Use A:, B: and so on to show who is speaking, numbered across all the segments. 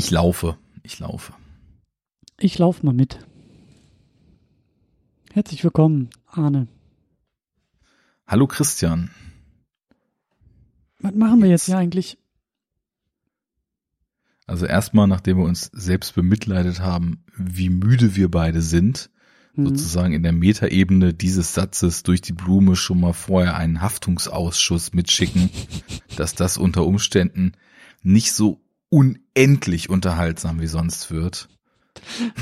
A: Ich laufe. Ich laufe.
B: Ich laufe mal mit. Herzlich willkommen, Arne.
A: Hallo Christian.
B: Was machen wir jetzt hier eigentlich?
A: Also erstmal, nachdem wir uns selbst bemitleidet haben, wie müde wir beide sind, mhm. sozusagen in der Metaebene dieses Satzes durch die Blume schon mal vorher einen Haftungsausschuss mitschicken, dass das unter Umständen nicht so unendlich unterhaltsam wie sonst wird.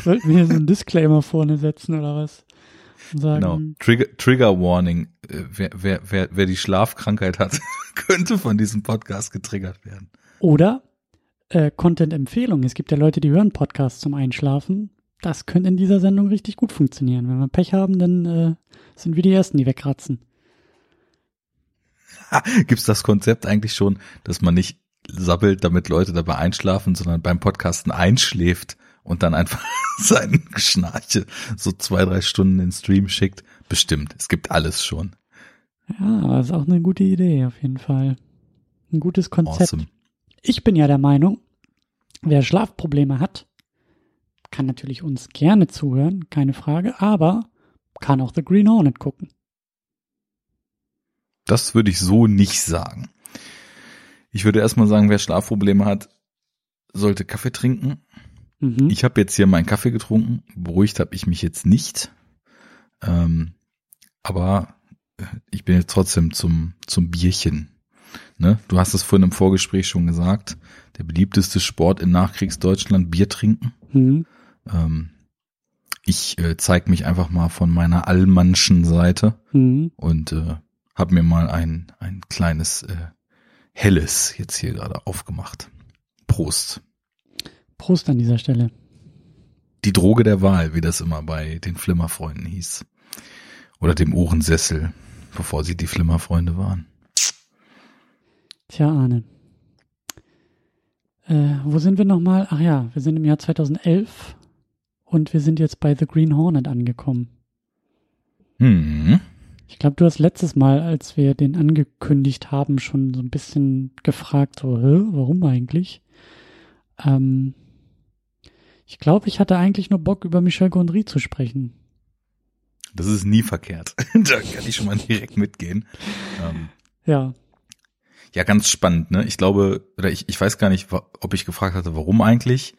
B: Sollten wir hier so einen Disclaimer vorne setzen oder was?
A: Sagen, genau. Trigger, Trigger Warning. Äh, wer, wer, wer, wer die Schlafkrankheit hat, könnte von diesem Podcast getriggert werden.
B: Oder äh, Content-Empfehlung. Es gibt ja Leute, die hören Podcasts zum Einschlafen. Das könnte in dieser Sendung richtig gut funktionieren. Wenn wir Pech haben, dann äh, sind wir die Ersten, die wegratzen.
A: Gibt's das Konzept eigentlich schon, dass man nicht sabbelt, damit Leute dabei einschlafen, sondern beim Podcasten einschläft und dann einfach seinen Schnarche so zwei, drei Stunden in den Stream schickt? Bestimmt. Es gibt alles schon.
B: Ja, aber ist auch eine gute Idee, auf jeden Fall. Ein gutes Konzept. Awesome. Ich bin ja der Meinung, wer Schlafprobleme hat, kann natürlich uns gerne zuhören, keine Frage, aber kann auch The Green Hornet gucken.
A: Das würde ich so nicht sagen. Ich würde erstmal sagen, wer Schlafprobleme hat, sollte Kaffee trinken. Mhm. Ich habe jetzt hier meinen Kaffee getrunken. Beruhigt habe ich mich jetzt nicht. Ähm, aber ich bin jetzt trotzdem zum, zum Bierchen. Ne? Du hast es vorhin im Vorgespräch schon gesagt. Der beliebteste Sport in Nachkriegsdeutschland, Bier trinken. Mhm. Ähm, ich äh, zeige mich einfach mal von meiner allmannschen Seite mhm. und äh, habe mir mal ein, ein kleines äh, helles jetzt hier gerade aufgemacht. Prost.
B: Prost an dieser Stelle.
A: Die Droge der Wahl, wie das immer bei den Flimmerfreunden hieß. Oder dem Ohrensessel, bevor sie die Flimmerfreunde waren.
B: Tja, Arne. Äh, wo sind wir nochmal? Ach ja, wir sind im Jahr 2011 und wir sind jetzt bei The Green Hornet angekommen. Hm. Ich glaube, du hast letztes Mal, als wir den angekündigt haben, schon so ein bisschen gefragt, so, Hä, warum eigentlich? Ähm, ich glaube, ich hatte eigentlich nur Bock, über Michel Gondry zu sprechen.
A: Das ist nie verkehrt. da kann ich schon mal direkt mitgehen.
B: Ähm, ja.
A: Ja, ganz spannend, ne? Ich glaube, oder ich, ich weiß gar nicht, ob ich gefragt hatte, warum eigentlich,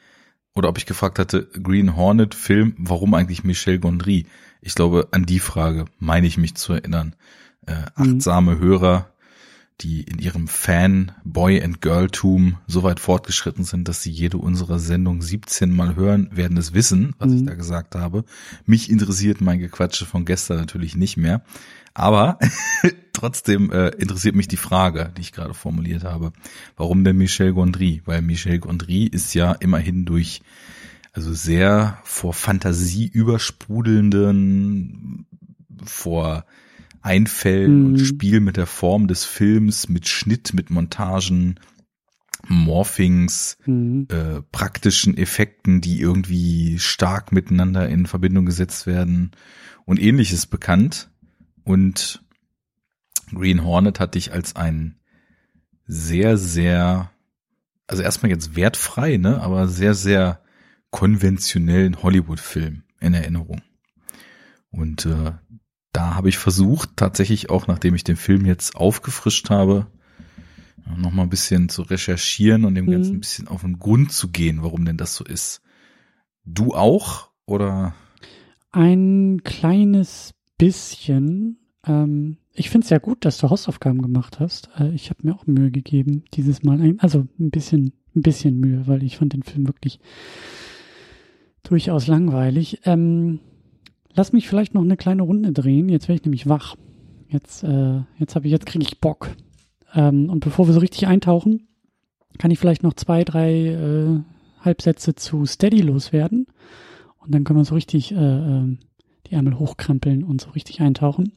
A: oder ob ich gefragt hatte, Green Hornet Film, warum eigentlich Michel Gondry? Ich glaube, an die Frage meine ich mich zu erinnern. Äh, achtsame mhm. Hörer, die in ihrem Fan, Boy and Girl-Tum so weit fortgeschritten sind, dass sie jede unserer Sendung 17 Mal hören, werden es wissen, was mhm. ich da gesagt habe. Mich interessiert mein Gequatsche von gestern natürlich nicht mehr. Aber trotzdem äh, interessiert mich die Frage, die ich gerade formuliert habe. Warum denn Michel Gondry? Weil Michel Gondry ist ja immerhin durch also sehr vor Fantasie übersprudelnden, vor Einfällen mhm. und Spiel mit der Form des Films, mit Schnitt, mit Montagen, Morphings, mhm. äh, praktischen Effekten, die irgendwie stark miteinander in Verbindung gesetzt werden und ähnliches bekannt. Und Green Hornet hatte ich als ein sehr, sehr, also erstmal jetzt wertfrei, ne, aber sehr, sehr konventionellen Hollywood-Film in Erinnerung. Und äh, da habe ich versucht, tatsächlich auch, nachdem ich den Film jetzt aufgefrischt habe, noch mal ein bisschen zu recherchieren und dem mhm. Ganzen ein bisschen auf den Grund zu gehen, warum denn das so ist. Du auch oder?
B: Ein kleines bisschen. Ähm, ich finde es ja gut, dass du Hausaufgaben gemacht hast. Äh, ich habe mir auch Mühe gegeben dieses Mal. Ein, also ein bisschen, ein bisschen Mühe, weil ich fand den Film wirklich durchaus langweilig. Ähm, lass mich vielleicht noch eine kleine Runde drehen. Jetzt werde ich nämlich wach. Jetzt, äh, jetzt habe ich, jetzt kriege ich Bock. Ähm, und bevor wir so richtig eintauchen, kann ich vielleicht noch zwei, drei äh, Halbsätze zu Steady loswerden. Und dann können wir so richtig äh, äh, die Ärmel hochkrempeln und so richtig eintauchen.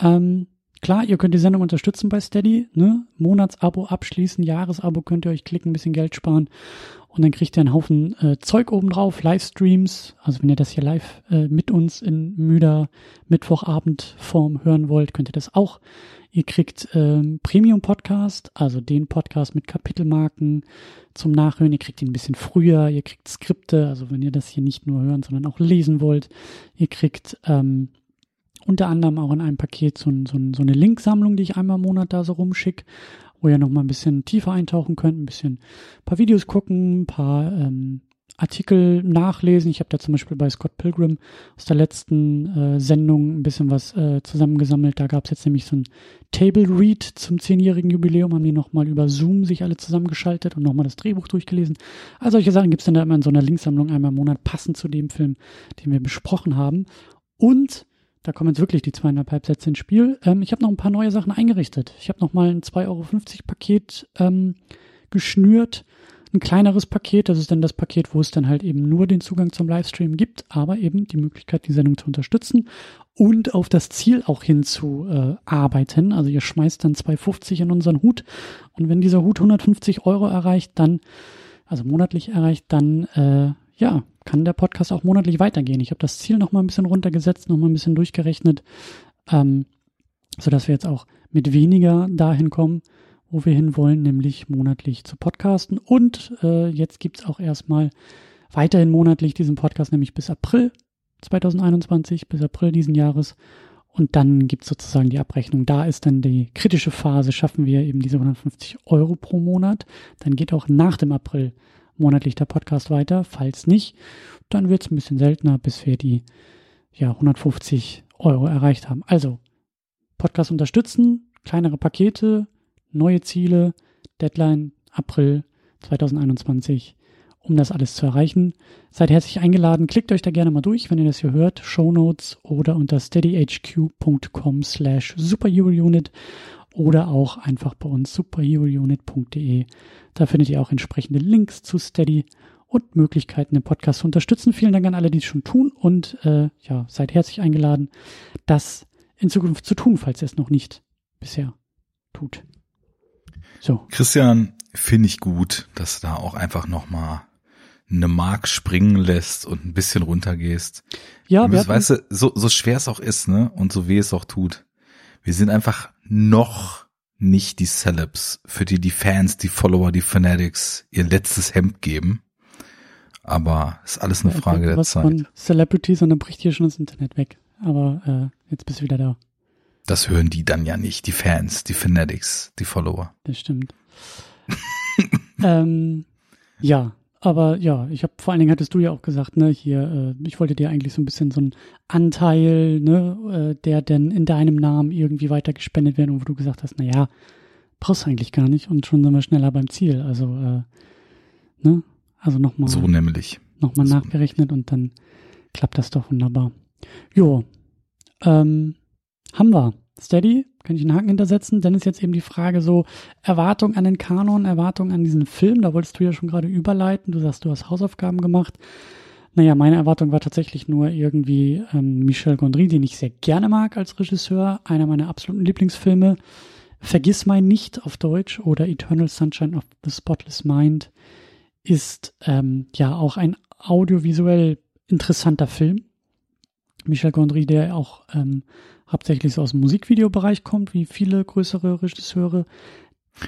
B: Ähm, klar, ihr könnt die Sendung unterstützen bei Steady, ne? Monatsabo abschließen, Jahresabo könnt ihr euch klicken, ein bisschen Geld sparen und dann kriegt ihr einen Haufen äh, Zeug obendrauf, Livestreams. Also wenn ihr das hier live äh, mit uns in müder Mittwochabendform hören wollt, könnt ihr das auch. Ihr kriegt ähm, Premium-Podcast, also den Podcast mit Kapitelmarken zum Nachhören. Ihr kriegt ihn ein bisschen früher. Ihr kriegt Skripte, also wenn ihr das hier nicht nur hören, sondern auch lesen wollt. Ihr kriegt ähm, unter anderem auch in einem Paket so, so, so eine Linksammlung, die ich einmal im Monat da so rumschicke, wo ihr nochmal ein bisschen tiefer eintauchen könnt, ein bisschen ein paar Videos gucken, ein paar ähm, Artikel nachlesen. Ich habe da zum Beispiel bei Scott Pilgrim aus der letzten äh, Sendung ein bisschen was äh, zusammengesammelt. Da gab es jetzt nämlich so ein Table Read zum zehnjährigen Jubiläum, haben die nochmal über Zoom sich alle zusammengeschaltet und nochmal das Drehbuch durchgelesen. Also solche Sachen gibt es dann da immer in so einer Linksammlung einmal im Monat, passend zu dem Film, den wir besprochen haben. Und da kommen jetzt wirklich die zweieinhalb Halbsätze ins Spiel. Ähm, ich habe noch ein paar neue Sachen eingerichtet. Ich habe nochmal ein 2,50 Euro Paket ähm, geschnürt ein kleineres Paket. Das ist dann das Paket, wo es dann halt eben nur den Zugang zum Livestream gibt, aber eben die Möglichkeit, die Sendung zu unterstützen und auf das Ziel auch hinzuarbeiten. Äh, also ihr schmeißt dann 2,50 in unseren Hut und wenn dieser Hut 150 Euro erreicht, dann, also monatlich erreicht, dann, äh, ja, kann der Podcast auch monatlich weitergehen. Ich habe das Ziel noch mal ein bisschen runtergesetzt, noch mal ein bisschen durchgerechnet, ähm, sodass wir jetzt auch mit weniger dahin kommen, wo wir hinwollen, nämlich monatlich zu podcasten. Und äh, jetzt gibt's auch erstmal weiterhin monatlich diesen Podcast, nämlich bis April 2021, bis April diesen Jahres. Und dann gibt's sozusagen die Abrechnung. Da ist dann die kritische Phase, schaffen wir eben diese 150 Euro pro Monat. Dann geht auch nach dem April monatlich der Podcast weiter. Falls nicht, dann wird's ein bisschen seltener, bis wir die ja, 150 Euro erreicht haben. Also, Podcast unterstützen, kleinere Pakete, neue Ziele, Deadline April 2021, um das alles zu erreichen. Seid herzlich eingeladen, klickt euch da gerne mal durch, wenn ihr das hier hört, Show Notes oder unter steadyhq.com slash superherounit oder auch einfach bei uns superherounit.de. Da findet ihr auch entsprechende Links zu Steady und Möglichkeiten, den Podcast zu unterstützen. Vielen Dank an alle, die es schon tun und äh, ja, seid herzlich eingeladen, das in Zukunft zu tun, falls ihr es noch nicht bisher tut.
A: So. Christian, finde ich gut, dass du da auch einfach nochmal eine Mark springen lässt und ein bisschen runtergehst. Ja, wir weißt du, so, so schwer es auch ist, ne, und so weh es auch tut. Wir sind einfach noch nicht die Celebs, für die die Fans, die Follower, die Fanatics ihr letztes Hemd geben. Aber ist alles eine Frage der Zeit. Von
B: Celebrities und dann bricht hier schon das Internet weg. Aber äh, jetzt bist du wieder da.
A: Das hören die dann ja nicht, die Fans, die Fanatics, die Follower.
B: Das stimmt. ähm, ja, aber ja, ich habe vor allen Dingen hattest du ja auch gesagt, ne, hier, äh, ich wollte dir eigentlich so ein bisschen so einen Anteil, ne, äh, der denn in deinem Namen irgendwie weiter gespendet werden, und wo du gesagt hast, na ja, brauchst du eigentlich gar nicht und schon sind wir schneller beim Ziel. Also, äh, ne, also nochmal.
A: So nämlich.
B: Nochmal so nachgerechnet und dann klappt das doch wunderbar. Jo, ähm, haben wir. Steady, kann ich einen Haken hintersetzen. Dann ist jetzt eben die Frage so, Erwartung an den Kanon, Erwartung an diesen Film. Da wolltest du ja schon gerade überleiten. Du sagst, du hast Hausaufgaben gemacht. Naja, meine Erwartung war tatsächlich nur irgendwie ähm, Michel Gondry, den ich sehr gerne mag als Regisseur. Einer meiner absoluten Lieblingsfilme. Vergiss mein nicht auf Deutsch oder Eternal Sunshine of the Spotless Mind ist ähm, ja auch ein audiovisuell interessanter Film. Michel Gondry, der auch ähm, hauptsächlich so aus dem Musikvideobereich kommt, wie viele größere Regisseure.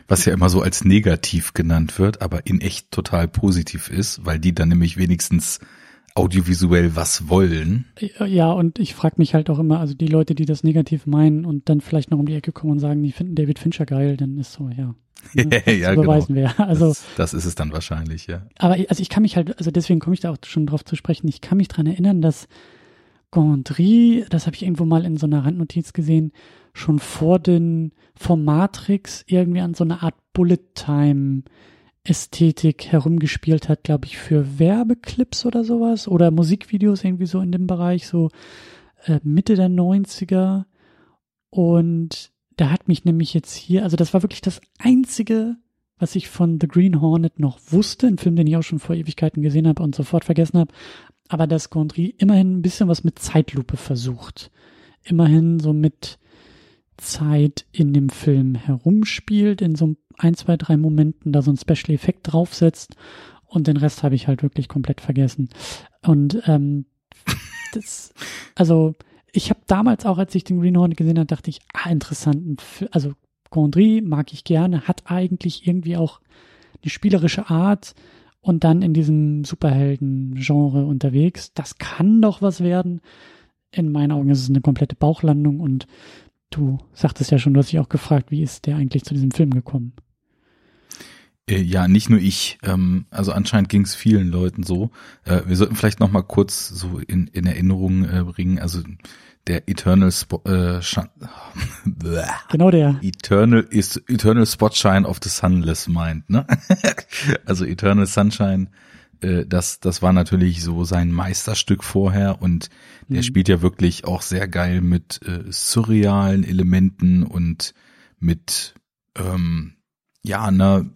A: Was ja immer so als negativ genannt wird, aber in echt total positiv ist, weil die dann nämlich wenigstens audiovisuell was wollen.
B: Ja, und ich frage mich halt auch immer, also die Leute, die das negativ meinen und dann vielleicht noch um die Ecke kommen und sagen, die finden David Fincher geil, dann ist so, ja.
A: Ne, ja, genau.
B: beweisen genau. wir. Also,
A: das, das, ist es dann wahrscheinlich, ja.
B: Aber also ich kann mich halt, also deswegen komme ich da auch schon drauf zu sprechen, ich kann mich dran erinnern, dass Gondry, das habe ich irgendwo mal in so einer Randnotiz gesehen, schon vor den, vor Matrix irgendwie an so einer Art Bullet Time Ästhetik herumgespielt hat, glaube ich, für Werbeclips oder sowas oder Musikvideos irgendwie so in dem Bereich, so äh, Mitte der 90er. Und da hat mich nämlich jetzt hier, also das war wirklich das einzige, was ich von The Green Hornet noch wusste, ein Film, den ich auch schon vor Ewigkeiten gesehen habe und sofort vergessen habe, aber dass Gondry immerhin ein bisschen was mit Zeitlupe versucht. Immerhin so mit Zeit in dem Film herumspielt, in so ein, zwei, drei Momenten da so ein Special Effekt draufsetzt und den Rest habe ich halt wirklich komplett vergessen. Und ähm, das, also ich habe damals auch, als ich den Green Hornet gesehen habe, dachte ich, ah, interessant. Also Gondry mag ich gerne, hat eigentlich irgendwie auch eine spielerische Art und dann in diesem Superhelden-Genre unterwegs. Das kann doch was werden. In meinen Augen ist es eine komplette Bauchlandung und du sagtest ja schon, du hast dich auch gefragt, wie ist der eigentlich zu diesem Film gekommen?
A: Äh, ja, nicht nur ich. Ähm, also anscheinend ging es vielen Leuten so. Äh, wir sollten vielleicht noch mal kurz so in, in Erinnerung äh, bringen. Also der Eternal Spot, äh,
B: genau der
A: Eternal ist Eternal Spotshine of the Sunless Mind, ne? also Eternal Sunshine, äh, das das war natürlich so sein Meisterstück vorher und der mhm. spielt ja wirklich auch sehr geil mit äh, surrealen Elementen und mit ähm, ja ne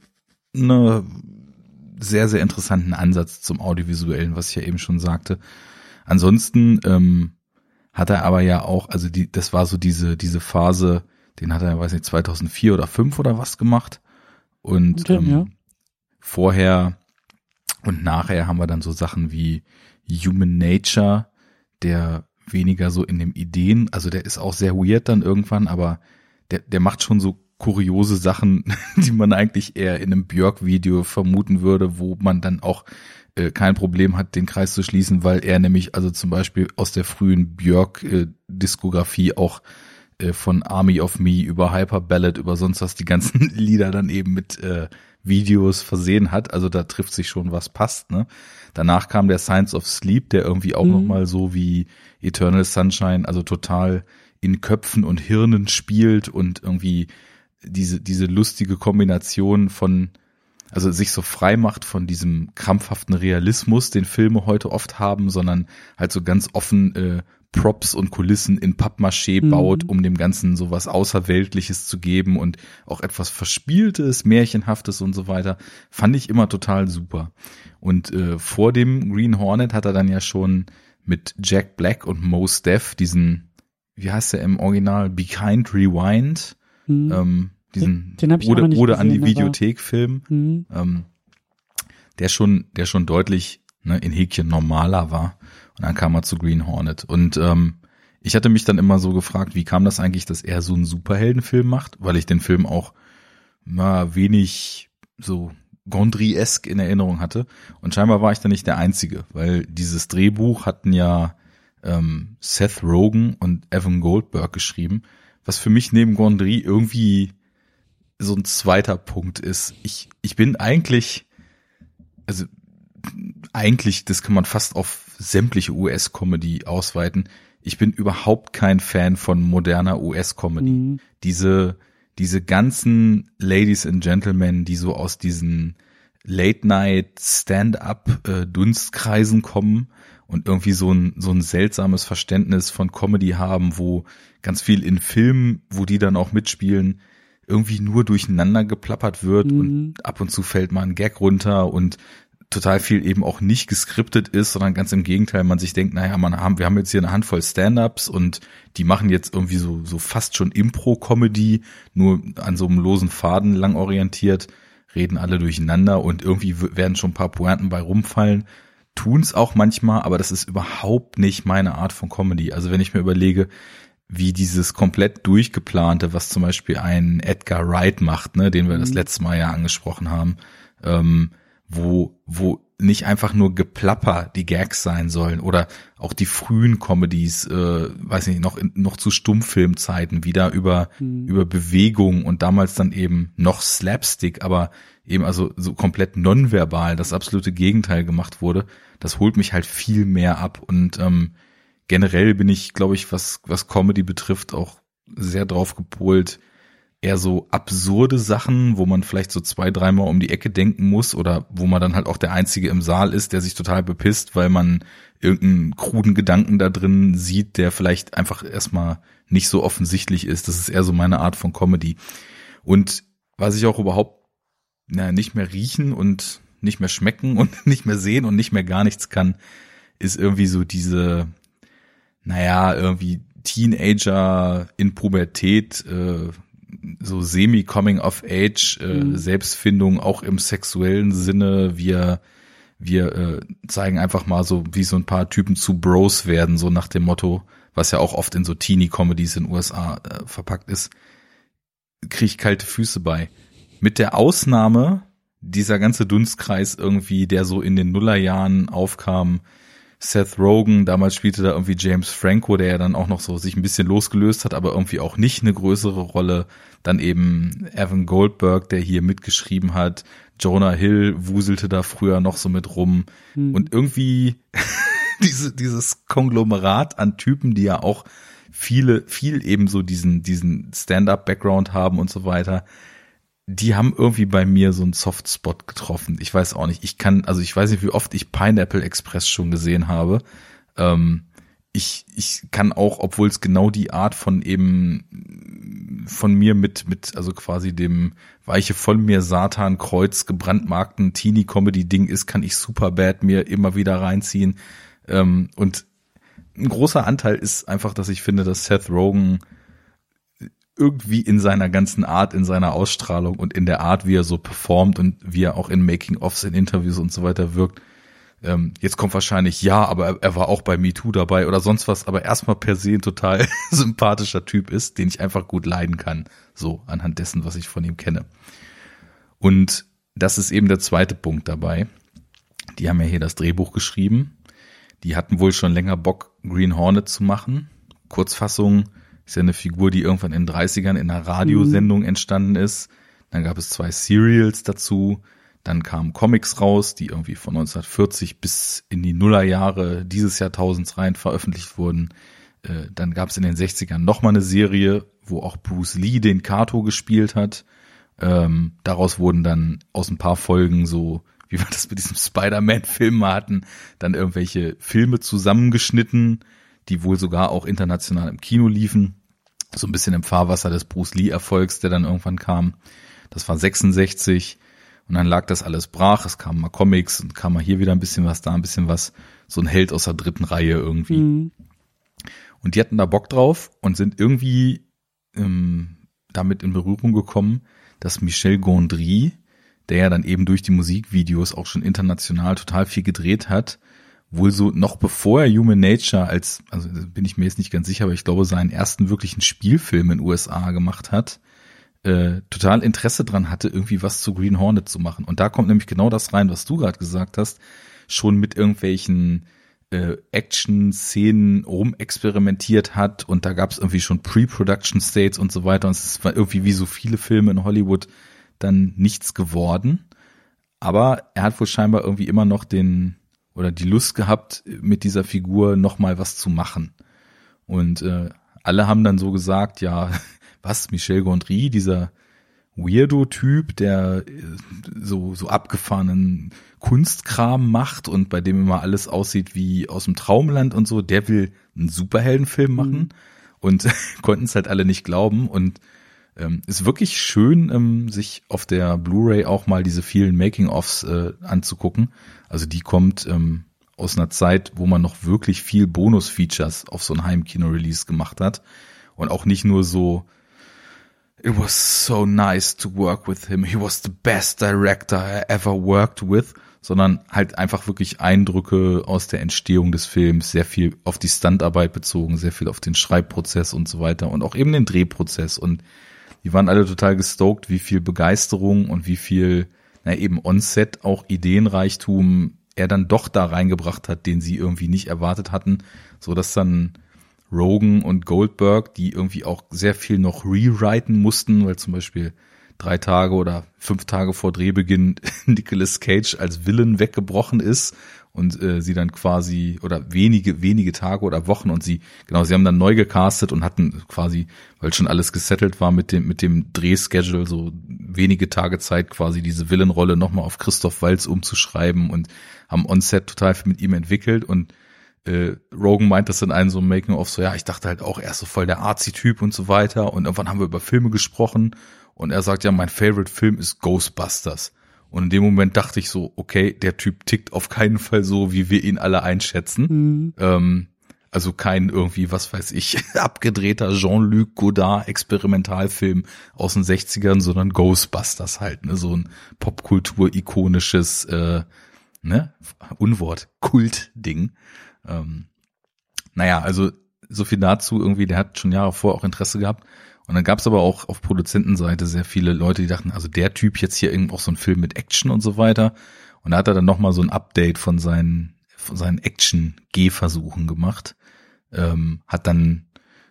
A: ne sehr sehr interessanten Ansatz zum audiovisuellen, was ich ja eben schon sagte. Ansonsten ähm, hat er aber ja auch, also die, das war so diese, diese Phase, den hat er, weiß nicht, 2004 oder 5 oder was gemacht. Und okay, ähm, ja. vorher und nachher haben wir dann so Sachen wie Human Nature, der weniger so in dem Ideen, also der ist auch sehr weird dann irgendwann, aber der, der macht schon so kuriose Sachen, die man eigentlich eher in einem Björk-Video vermuten würde, wo man dann auch äh, kein Problem hat, den Kreis zu schließen, weil er nämlich also zum Beispiel aus der frühen Björk-Diskografie äh, auch äh, von Army of Me über Hyper Ballad über sonst was die ganzen Lieder dann eben mit äh, Videos versehen hat. Also da trifft sich schon was passt. Ne? Danach kam der Science of Sleep, der irgendwie auch mhm. nochmal so wie Eternal Sunshine, also total in Köpfen und Hirnen spielt und irgendwie diese, diese lustige Kombination von also sich so frei macht von diesem krampfhaften Realismus, den Filme heute oft haben, sondern halt so ganz offen äh, Props und Kulissen in Pappmaché mhm. baut, um dem Ganzen so was Außerweltliches zu geben und auch etwas Verspieltes, Märchenhaftes und so weiter, fand ich immer total super. Und äh, vor dem Green Hornet hat er dann ja schon mit Jack Black und Mos Def diesen, wie heißt der im Original, Be Kind Rewind, mhm. ähm, diesen
B: den, den
A: oder, oder
B: an
A: die Videothek-Film, mhm. ähm, der schon, der schon deutlich ne, in Häkchen normaler war. Und dann kam er zu Green Hornet. Und ähm, ich hatte mich dann immer so gefragt, wie kam das eigentlich, dass er so einen Superheldenfilm macht, weil ich den Film auch mal wenig so Gondry-esque in Erinnerung hatte. Und scheinbar war ich da nicht der Einzige, weil dieses Drehbuch hatten ja ähm, Seth Rogen und Evan Goldberg geschrieben, was für mich neben Gondry irgendwie so ein zweiter Punkt ist, ich, ich bin eigentlich, also eigentlich, das kann man fast auf sämtliche US-Comedy ausweiten. Ich bin überhaupt kein Fan von moderner US-Comedy. Mhm. Diese, diese ganzen Ladies and Gentlemen, die so aus diesen Late-Night Stand-up-Dunstkreisen kommen und irgendwie so ein, so ein seltsames Verständnis von Comedy haben, wo ganz viel in Filmen, wo die dann auch mitspielen, irgendwie nur durcheinander geplappert wird mhm. und ab und zu fällt mal ein Gag runter und total viel eben auch nicht geskriptet ist, sondern ganz im Gegenteil, man sich denkt, naja, man haben, wir haben jetzt hier eine Handvoll Stand-ups und die machen jetzt irgendwie so, so fast schon Impro-Comedy, nur an so einem losen Faden lang orientiert, reden alle durcheinander und irgendwie werden schon ein paar Pointen bei rumfallen. Tun's auch manchmal, aber das ist überhaupt nicht meine Art von Comedy. Also wenn ich mir überlege, wie dieses komplett durchgeplante, was zum Beispiel ein Edgar Wright macht, ne, den wir mhm. das letzte Mal ja angesprochen haben, ähm, wo, wo nicht einfach nur Geplapper die Gags sein sollen oder auch die frühen Comedies, äh, weiß nicht, noch, noch zu Stummfilmzeiten wieder über, mhm. über Bewegung und damals dann eben noch Slapstick, aber eben also so komplett nonverbal, das absolute Gegenteil gemacht wurde, das holt mich halt viel mehr ab und ähm, generell bin ich, glaube ich, was, was Comedy betrifft, auch sehr drauf gepolt, eher so absurde Sachen, wo man vielleicht so zwei, dreimal um die Ecke denken muss oder wo man dann halt auch der Einzige im Saal ist, der sich total bepisst, weil man irgendeinen kruden Gedanken da drin sieht, der vielleicht einfach erstmal nicht so offensichtlich ist. Das ist eher so meine Art von Comedy. Und was ich auch überhaupt na, nicht mehr riechen und nicht mehr schmecken und nicht mehr sehen und nicht mehr gar nichts kann, ist irgendwie so diese, naja, irgendwie Teenager in Pubertät, äh, so semi-coming of age, äh, mhm. Selbstfindung auch im sexuellen Sinne. Wir, wir äh, zeigen einfach mal so, wie so ein paar Typen zu Bros werden, so nach dem Motto, was ja auch oft in so Teenie-Comedies in den USA äh, verpackt ist, kriege ich kalte Füße bei. Mit der Ausnahme dieser ganze Dunstkreis irgendwie, der so in den Nullerjahren aufkam, Seth Rogen, damals spielte da irgendwie James Franco, der ja dann auch noch so sich ein bisschen losgelöst hat, aber irgendwie auch nicht eine größere Rolle. Dann eben Evan Goldberg, der hier mitgeschrieben hat. Jonah Hill wuselte da früher noch so mit rum. Hm. Und irgendwie diese, dieses Konglomerat an Typen, die ja auch viele, viel eben so diesen, diesen Stand-up-Background haben und so weiter die haben irgendwie bei mir so einen Softspot getroffen. Ich weiß auch nicht. Ich kann, also ich weiß nicht, wie oft ich Pineapple Express schon gesehen habe. Ähm, ich, ich kann auch, obwohl es genau die Art von eben von mir mit, mit, also quasi dem weiche von mir Satan Kreuz gebrandmarkten Teenie Comedy Ding ist, kann ich super bad mir immer wieder reinziehen. Ähm, und ein großer Anteil ist einfach, dass ich finde, dass Seth Rogen irgendwie in seiner ganzen Art, in seiner Ausstrahlung und in der Art, wie er so performt und wie er auch in Making-ofs, in Interviews und so weiter wirkt. Ähm, jetzt kommt wahrscheinlich ja, aber er, er war auch bei MeToo dabei oder sonst was, aber erstmal per se ein total sympathischer Typ ist, den ich einfach gut leiden kann, so anhand dessen, was ich von ihm kenne. Und das ist eben der zweite Punkt dabei. Die haben ja hier das Drehbuch geschrieben. Die hatten wohl schon länger Bock, Green Hornet zu machen. Kurzfassung, ist ja eine Figur, die irgendwann in den 30ern in einer Radiosendung mhm. entstanden ist. Dann gab es zwei Serials dazu. Dann kamen Comics raus, die irgendwie von 1940 bis in die Nullerjahre dieses Jahrtausends rein veröffentlicht wurden. Äh, dann gab es in den 60ern nochmal eine Serie, wo auch Bruce Lee den Kato gespielt hat. Ähm, daraus wurden dann aus ein paar Folgen so, wie wir das mit diesem Spider-Man-Film hatten, dann irgendwelche Filme zusammengeschnitten die wohl sogar auch international im Kino liefen. So ein bisschen im Fahrwasser des Bruce Lee Erfolgs, der dann irgendwann kam. Das war 66 und dann lag das alles brach. Es kamen mal Comics und kam mal hier wieder ein bisschen was, da ein bisschen was. So ein Held aus der dritten Reihe irgendwie. Mhm. Und die hatten da Bock drauf und sind irgendwie ähm, damit in Berührung gekommen, dass Michel Gondry, der ja dann eben durch die Musikvideos auch schon international total viel gedreht hat, wohl so noch bevor er Human Nature als, also bin ich mir jetzt nicht ganz sicher, aber ich glaube, seinen ersten wirklichen Spielfilm in USA gemacht hat, äh, total Interesse dran hatte, irgendwie was zu Green Hornet zu machen. Und da kommt nämlich genau das rein, was du gerade gesagt hast, schon mit irgendwelchen äh, Action-Szenen rumexperimentiert hat und da gab es irgendwie schon Pre-Production States und so weiter und es war irgendwie wie so viele Filme in Hollywood dann nichts geworden. Aber er hat wohl scheinbar irgendwie immer noch den, oder die Lust gehabt, mit dieser Figur nochmal was zu machen. Und äh, alle haben dann so gesagt, ja, was, Michel Gondry, dieser Weirdo-Typ, der äh, so, so abgefahrenen Kunstkram macht und bei dem immer alles aussieht wie aus dem Traumland und so, der will einen Superheldenfilm machen mhm. und konnten es halt alle nicht glauben und ähm, ist wirklich schön, ähm, sich auf der Blu-ray auch mal diese vielen Making-ofs äh, anzugucken. Also die kommt ähm, aus einer Zeit, wo man noch wirklich viel Bonus-Features auf so ein Heimkino-Release gemacht hat und auch nicht nur so It was so nice to work with him. He was the best director I ever worked with, sondern halt einfach wirklich Eindrücke aus der Entstehung des Films, sehr viel auf die Standarbeit bezogen, sehr viel auf den Schreibprozess und so weiter und auch eben den Drehprozess und die waren alle total gestoked, wie viel Begeisterung und wie viel, na eben on-set auch Ideenreichtum er dann doch da reingebracht hat, den sie irgendwie nicht erwartet hatten, so dass dann Rogan und Goldberg, die irgendwie auch sehr viel noch rewriten mussten, weil zum Beispiel drei Tage oder fünf Tage vor Drehbeginn Nicolas Cage als Villain weggebrochen ist und äh, sie dann quasi oder wenige wenige Tage oder Wochen und sie genau sie haben dann neu gecastet und hatten quasi weil schon alles gesettelt war mit dem mit dem Drehschedule so wenige Tage Zeit quasi diese Villain-Rolle nochmal auf Christoph Walz umzuschreiben und haben on-set total viel mit ihm entwickelt und äh, Rogan meint das in einem so Making-of so, ja, ich dachte halt auch, er ist so voll der Arzi-Typ und so weiter und irgendwann haben wir über Filme gesprochen und er sagt ja, mein Favorite Film ist Ghostbusters. Und in dem Moment dachte ich so, okay, der Typ tickt auf keinen Fall so, wie wir ihn alle einschätzen. Mhm. Ähm, Also kein irgendwie, was weiß ich, abgedrehter Jean-Luc Godard Experimentalfilm aus den 60ern, sondern Ghostbusters halt, ne? So ein Popkultur-ikonisches, äh, ne? Unwort, Kult-Ding. Ähm, naja, also so viel dazu irgendwie, der hat schon Jahre vor auch Interesse gehabt. Und dann gab es aber auch auf Produzentenseite sehr viele Leute, die dachten, also der Typ jetzt hier irgendwie auch so ein Film mit Action und so weiter. Und da hat er dann nochmal so ein Update von seinen, von seinen Action-Gehversuchen gemacht. Ähm, hat dann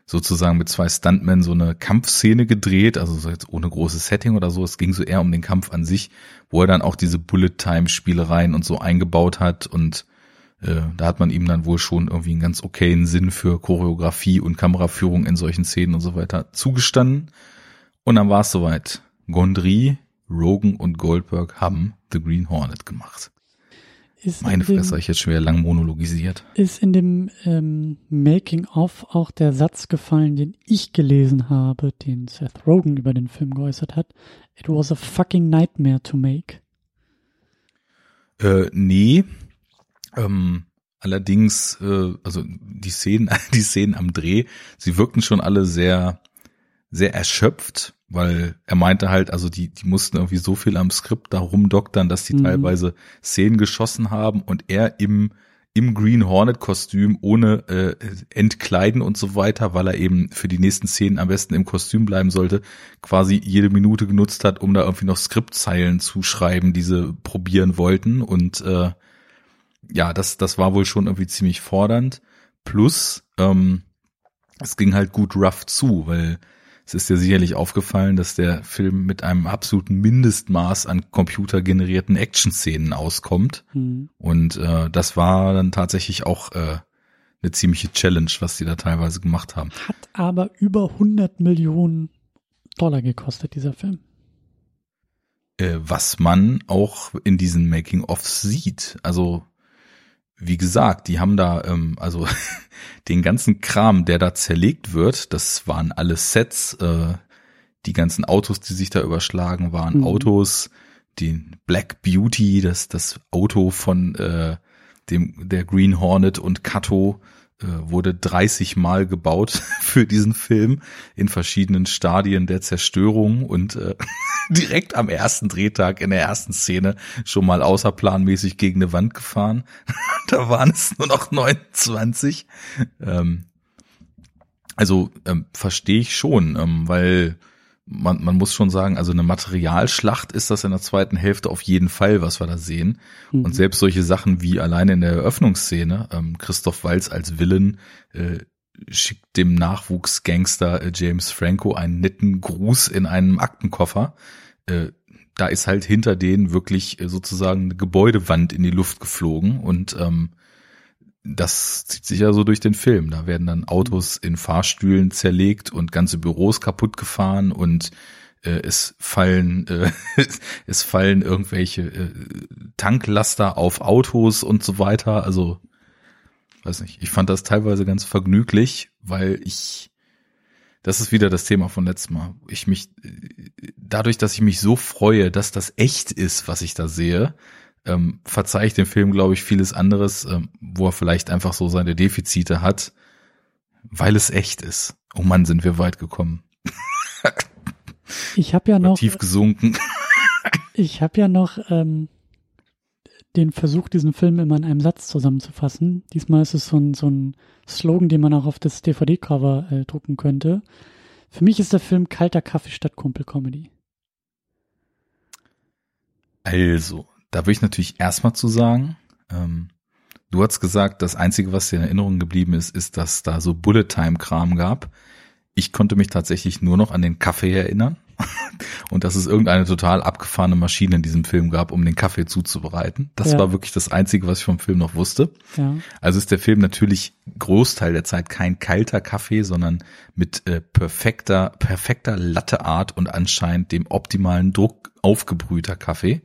A: sozusagen mit zwei Stuntmen so eine Kampfszene gedreht, also so jetzt ohne großes Setting oder so. Es ging so eher um den Kampf an sich, wo er dann auch diese Bullet-Time-Spielereien und so eingebaut hat und äh, da hat man ihm dann wohl schon irgendwie einen ganz okayen Sinn für Choreografie und Kameraführung in solchen Szenen und so weiter zugestanden. Und dann war es soweit. Gondry, Rogan und Goldberg haben The Green Hornet gemacht. Ist Meine Fresse, habe ich jetzt schwer lang monologisiert.
B: Ist in dem ähm, Making-of auch der Satz gefallen, den ich gelesen habe, den Seth Rogen über den Film geäußert hat. It was a fucking nightmare to make.
A: Äh, nee, ähm, allerdings, äh, also die Szenen, die Szenen am Dreh, sie wirkten schon alle sehr, sehr erschöpft, weil er meinte halt, also die, die mussten irgendwie so viel am Skript da rumdoktern, dass die mhm. teilweise Szenen geschossen haben und er im im Green Hornet Kostüm ohne äh, Entkleiden und so weiter, weil er eben für die nächsten Szenen am besten im Kostüm bleiben sollte, quasi jede Minute genutzt hat, um da irgendwie noch Skriptzeilen zu schreiben, die sie probieren wollten und äh, ja, das, das war wohl schon irgendwie ziemlich fordernd. Plus, ähm, es ging halt gut rough zu, weil es ist dir sicherlich aufgefallen, dass der Film mit einem absoluten Mindestmaß an computergenerierten Action-Szenen auskommt. Mhm. Und äh, das war dann tatsächlich auch äh, eine ziemliche Challenge, was die da teilweise gemacht haben.
B: Hat aber über 100 Millionen Dollar gekostet, dieser Film.
A: Äh, was man auch in diesen Making-ofs sieht. Also wie gesagt, die haben da, ähm, also den ganzen Kram, der da zerlegt wird, das waren alles Sets, äh, die ganzen Autos, die sich da überschlagen, waren mhm. Autos, den Black Beauty, das, das Auto von äh, dem der Green Hornet und Kato wurde 30 Mal gebaut für diesen Film in verschiedenen Stadien der Zerstörung und äh, direkt am ersten Drehtag in der ersten Szene schon mal außerplanmäßig gegen eine Wand gefahren. da waren es nur noch 29. Ähm, also ähm, verstehe ich schon, ähm, weil man, man muss schon sagen, also eine Materialschlacht ist das in der zweiten Hälfte auf jeden Fall, was wir da sehen. Mhm. Und selbst solche Sachen wie alleine in der Eröffnungsszene, ähm, Christoph Walz als Villain äh, schickt dem Nachwuchsgangster äh, James Franco einen netten Gruß in einem Aktenkoffer. Äh, da ist halt hinter denen wirklich äh, sozusagen eine Gebäudewand in die Luft geflogen und ähm, das zieht sich ja so durch den Film. Da werden dann Autos in Fahrstühlen zerlegt und ganze Büros kaputt gefahren und äh, es fallen äh, es fallen irgendwelche äh, Tanklaster auf Autos und so weiter. Also weiß nicht. Ich fand das teilweise ganz vergnüglich, weil ich das ist wieder das Thema von letztem Mal. Ich mich dadurch, dass ich mich so freue, dass das echt ist, was ich da sehe, ähm, verzeihe ich dem Film, glaube ich, vieles anderes, ähm, wo er vielleicht einfach so seine Defizite hat, weil es echt ist. Oh Mann, sind wir weit gekommen.
B: Ich habe ja noch
A: tief gesunken.
B: Ich habe ja noch ähm, den Versuch, diesen Film immer in einem Satz zusammenzufassen. Diesmal ist es so ein, so ein Slogan, den man auch auf das DVD-Cover äh, drucken könnte. Für mich ist der Film kalter Kaffee statt Kumpel-Comedy.
A: Also, da will ich natürlich erstmal zu sagen, ähm, du hast gesagt, das Einzige, was dir in Erinnerung geblieben ist, ist, dass da so Bullet-Time-Kram gab. Ich konnte mich tatsächlich nur noch an den Kaffee erinnern und dass es irgendeine total abgefahrene Maschine in diesem Film gab, um den Kaffee zuzubereiten. Das ja. war wirklich das Einzige, was ich vom Film noch wusste. Ja. Also ist der Film natürlich Großteil der Zeit kein kalter Kaffee, sondern mit äh, perfekter, perfekter Latteart und anscheinend dem optimalen Druck aufgebrühter Kaffee.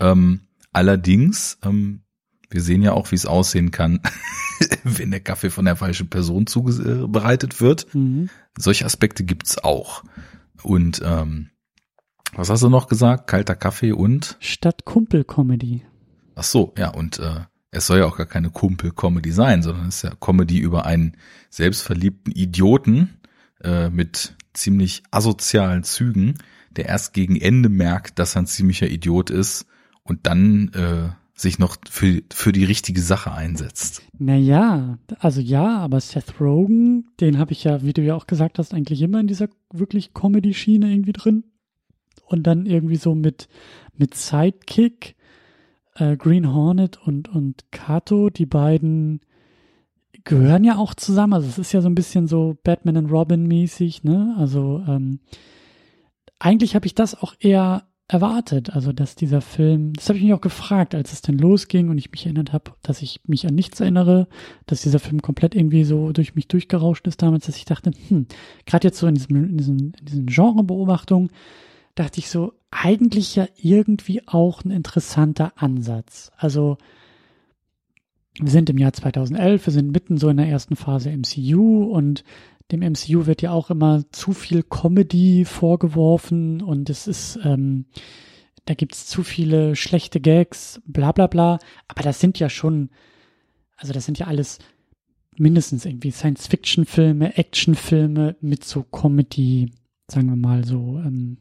A: Ähm, allerdings, ähm, wir sehen ja auch, wie es aussehen kann, wenn der Kaffee von der falschen Person zubereitet wird. Mhm. Solche Aspekte gibt's auch. Und ähm, was hast du noch gesagt? Kalter Kaffee und?
B: Statt Kumpel-Comedy.
A: Ach so, ja, und äh, es soll ja auch gar keine Kumpel-Comedy sein, sondern es ist ja Comedy über einen selbstverliebten Idioten äh, mit ziemlich asozialen Zügen, der erst gegen Ende merkt, dass er ein ziemlicher Idiot ist und dann äh, sich noch für, für die richtige Sache einsetzt.
B: Naja, also ja, aber Seth Rogen, den habe ich ja, wie du ja auch gesagt hast, eigentlich immer in dieser wirklich Comedy-Schiene irgendwie drin. Und dann irgendwie so mit, mit Sidekick, äh, Green Hornet und, und Kato, die beiden gehören ja auch zusammen. Also es ist ja so ein bisschen so Batman und Robin mäßig, ne? Also ähm, eigentlich habe ich das auch eher erwartet. Also, dass dieser Film, das habe ich mich auch gefragt, als es dann losging und ich mich erinnert habe, dass ich mich an nichts erinnere, dass dieser Film komplett irgendwie so durch mich durchgerauscht ist damals, dass ich dachte, hm, gerade jetzt so in diesem, in diesen, in diesen Genrebeobachtung, dachte ich so, eigentlich ja irgendwie auch ein interessanter Ansatz. Also, wir sind im Jahr 2011, wir sind mitten so in der ersten Phase MCU und dem MCU wird ja auch immer zu viel Comedy vorgeworfen und es ist, ähm, da gibt's zu viele schlechte Gags, bla bla bla. Aber das sind ja schon, also das sind ja alles mindestens irgendwie Science-Fiction-Filme, Action-Filme mit so Comedy, sagen wir mal so, ähm,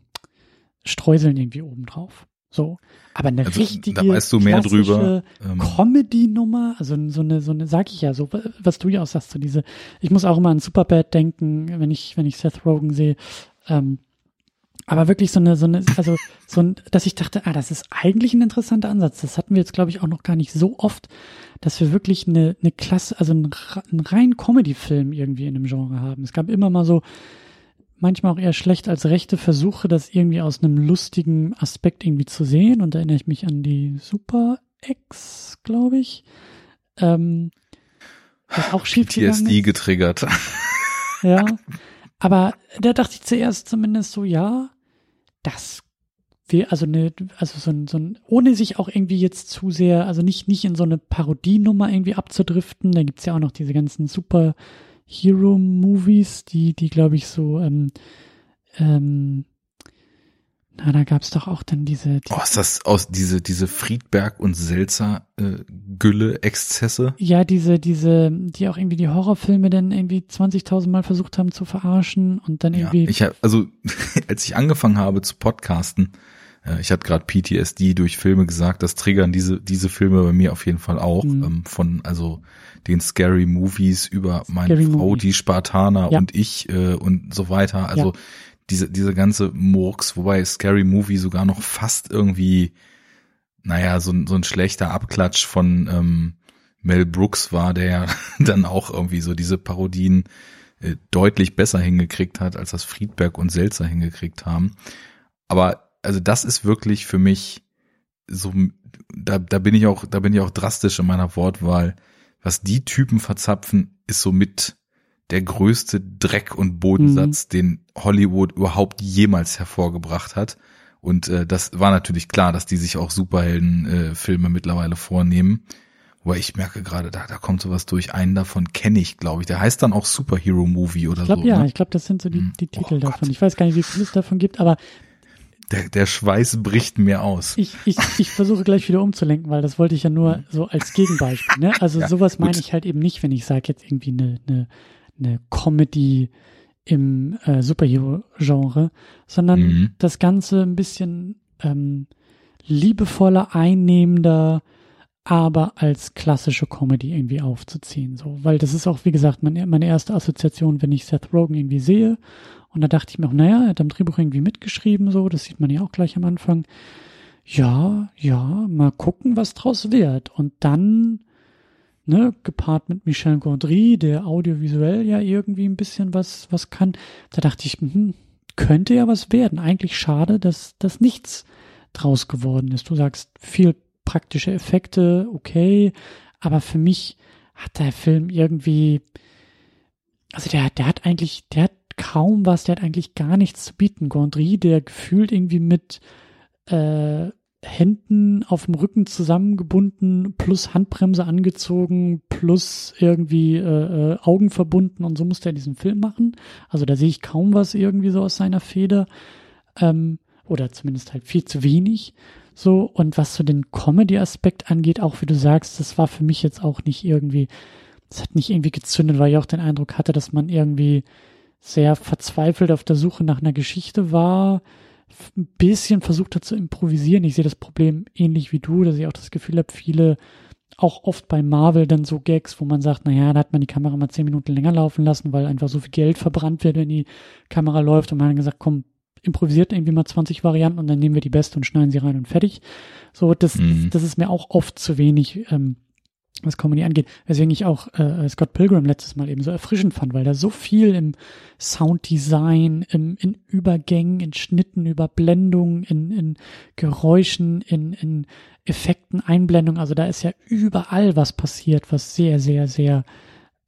B: Streuseln irgendwie obendrauf. So. Aber eine also, richtige
A: da weißt du mehr drüber.
B: Ähm. Comedy-Nummer, also so eine, so eine, sag ich ja, so, was du ja auch sagst, so diese, ich muss auch immer an Superbad denken, wenn ich, wenn ich Seth Rogen sehe. Ähm, aber wirklich so eine, so eine, also so ein, dass ich dachte, ah, das ist eigentlich ein interessanter Ansatz. Das hatten wir jetzt, glaube ich, auch noch gar nicht so oft, dass wir wirklich eine, eine Klasse, also einen, einen rein Comedy-Film irgendwie in einem Genre haben. Es gab immer mal so, manchmal auch eher schlecht als rechte Versuche, das irgendwie aus einem lustigen Aspekt irgendwie zu sehen. Und da erinnere ich mich an die Super X, glaube ich. Ähm, was auch schief
A: PTSD getriggert.
B: Ja. Aber da dachte ich zuerst zumindest so, ja, das wir, also eine, also so ein, so ein, ohne sich auch irgendwie jetzt zu sehr, also nicht, nicht in so eine Parodienummer irgendwie abzudriften. Da gibt's ja auch noch diese ganzen super Hero-Movies, die, die glaube ich so, ähm, ähm, na, da gab's doch auch dann diese.
A: Die, oh, ist das aus diese diese Friedberg und Selzer äh, Gülle Exzesse?
B: Ja, diese diese, die auch irgendwie die Horrorfilme dann irgendwie 20.000 Mal versucht haben zu verarschen und dann irgendwie.
A: Ja, ich hab, also als ich angefangen habe zu podcasten, äh, ich hatte gerade PTSD durch Filme gesagt, das triggern diese diese Filme bei mir auf jeden Fall auch mhm. ähm, von also den Scary Movies über meine Scary Frau, Movie. die Spartaner ja. und ich äh, und so weiter. Also ja. diese, diese ganze Murks, wobei Scary Movie sogar noch fast irgendwie, naja, so, so ein schlechter Abklatsch von ähm, Mel Brooks war, der dann auch irgendwie so diese Parodien äh, deutlich besser hingekriegt hat, als das Friedberg und Selzer hingekriegt haben. Aber also das ist wirklich für mich so, da, da bin ich auch, da bin ich auch drastisch in meiner Wortwahl was die Typen verzapfen, ist somit der größte Dreck und Bodensatz, mhm. den Hollywood überhaupt jemals hervorgebracht hat. Und äh, das war natürlich klar, dass die sich auch Superheldenfilme äh, mittlerweile vornehmen. Wobei ich merke gerade, da, da kommt sowas durch. Einen davon kenne ich, glaube ich. Der heißt dann auch Superhero Movie oder
B: ich glaub,
A: so.
B: Ja,
A: ne?
B: ich glaube, das sind so die, die oh Titel oh davon. Ich weiß gar nicht, wie viel es davon gibt, aber
A: der, der Schweiß bricht mir aus.
B: Ich, ich, ich versuche gleich wieder umzulenken, weil das wollte ich ja nur so als Gegenbeispiel. Ne? Also ja, sowas meine ich halt eben nicht, wenn ich sage jetzt irgendwie eine, eine, eine Comedy im äh, Superhero-Genre, sondern mhm. das Ganze ein bisschen ähm, liebevoller, einnehmender, aber als klassische Comedy irgendwie aufzuziehen. So, weil das ist auch, wie gesagt, meine, meine erste Assoziation, wenn ich Seth Rogen irgendwie sehe und da dachte ich mir auch, naja, er hat am Drehbuch irgendwie mitgeschrieben, so, das sieht man ja auch gleich am Anfang. Ja, ja, mal gucken, was draus wird. Und dann, ne, gepaart mit Michel Gondry, der audiovisuell ja irgendwie ein bisschen was, was kann, da dachte ich, hm, könnte ja was werden. Eigentlich schade, dass, dass nichts draus geworden ist. Du sagst viel praktische Effekte, okay, aber für mich hat der Film irgendwie, also der, der hat eigentlich, der hat kaum was, der hat eigentlich gar nichts zu bieten. Gondry, der gefühlt irgendwie mit äh, Händen auf dem Rücken zusammengebunden, plus Handbremse angezogen, plus irgendwie äh, äh, Augen verbunden und so musste er diesen Film machen. Also da sehe ich kaum was irgendwie so aus seiner Feder. Ähm, oder zumindest halt viel zu wenig. So, und was so den Comedy-Aspekt angeht, auch wie du sagst, das war für mich jetzt auch nicht irgendwie, es hat nicht irgendwie gezündet, weil ich auch den Eindruck hatte, dass man irgendwie sehr verzweifelt auf der Suche nach einer Geschichte war, ein bisschen versucht hat zu improvisieren. Ich sehe das Problem ähnlich wie du, dass ich auch das Gefühl habe, viele auch oft bei Marvel dann so Gags, wo man sagt, naja, da hat man die Kamera mal zehn Minuten länger laufen lassen, weil einfach so viel Geld verbrannt wird, wenn die Kamera läuft und man hat gesagt, komm, improvisiert irgendwie mal 20 Varianten und dann nehmen wir die beste und schneiden sie rein und fertig. So, das, mhm. das ist mir auch oft zu wenig. Ähm, was Comedy angeht, weswegen ich auch äh, Scott Pilgrim letztes Mal eben so erfrischend fand, weil da so viel im Sounddesign, im, in Übergängen, in Schnitten, Überblendungen, in, in Geräuschen, in, in Effekten, Einblendungen, also da ist ja überall was passiert, was sehr, sehr, sehr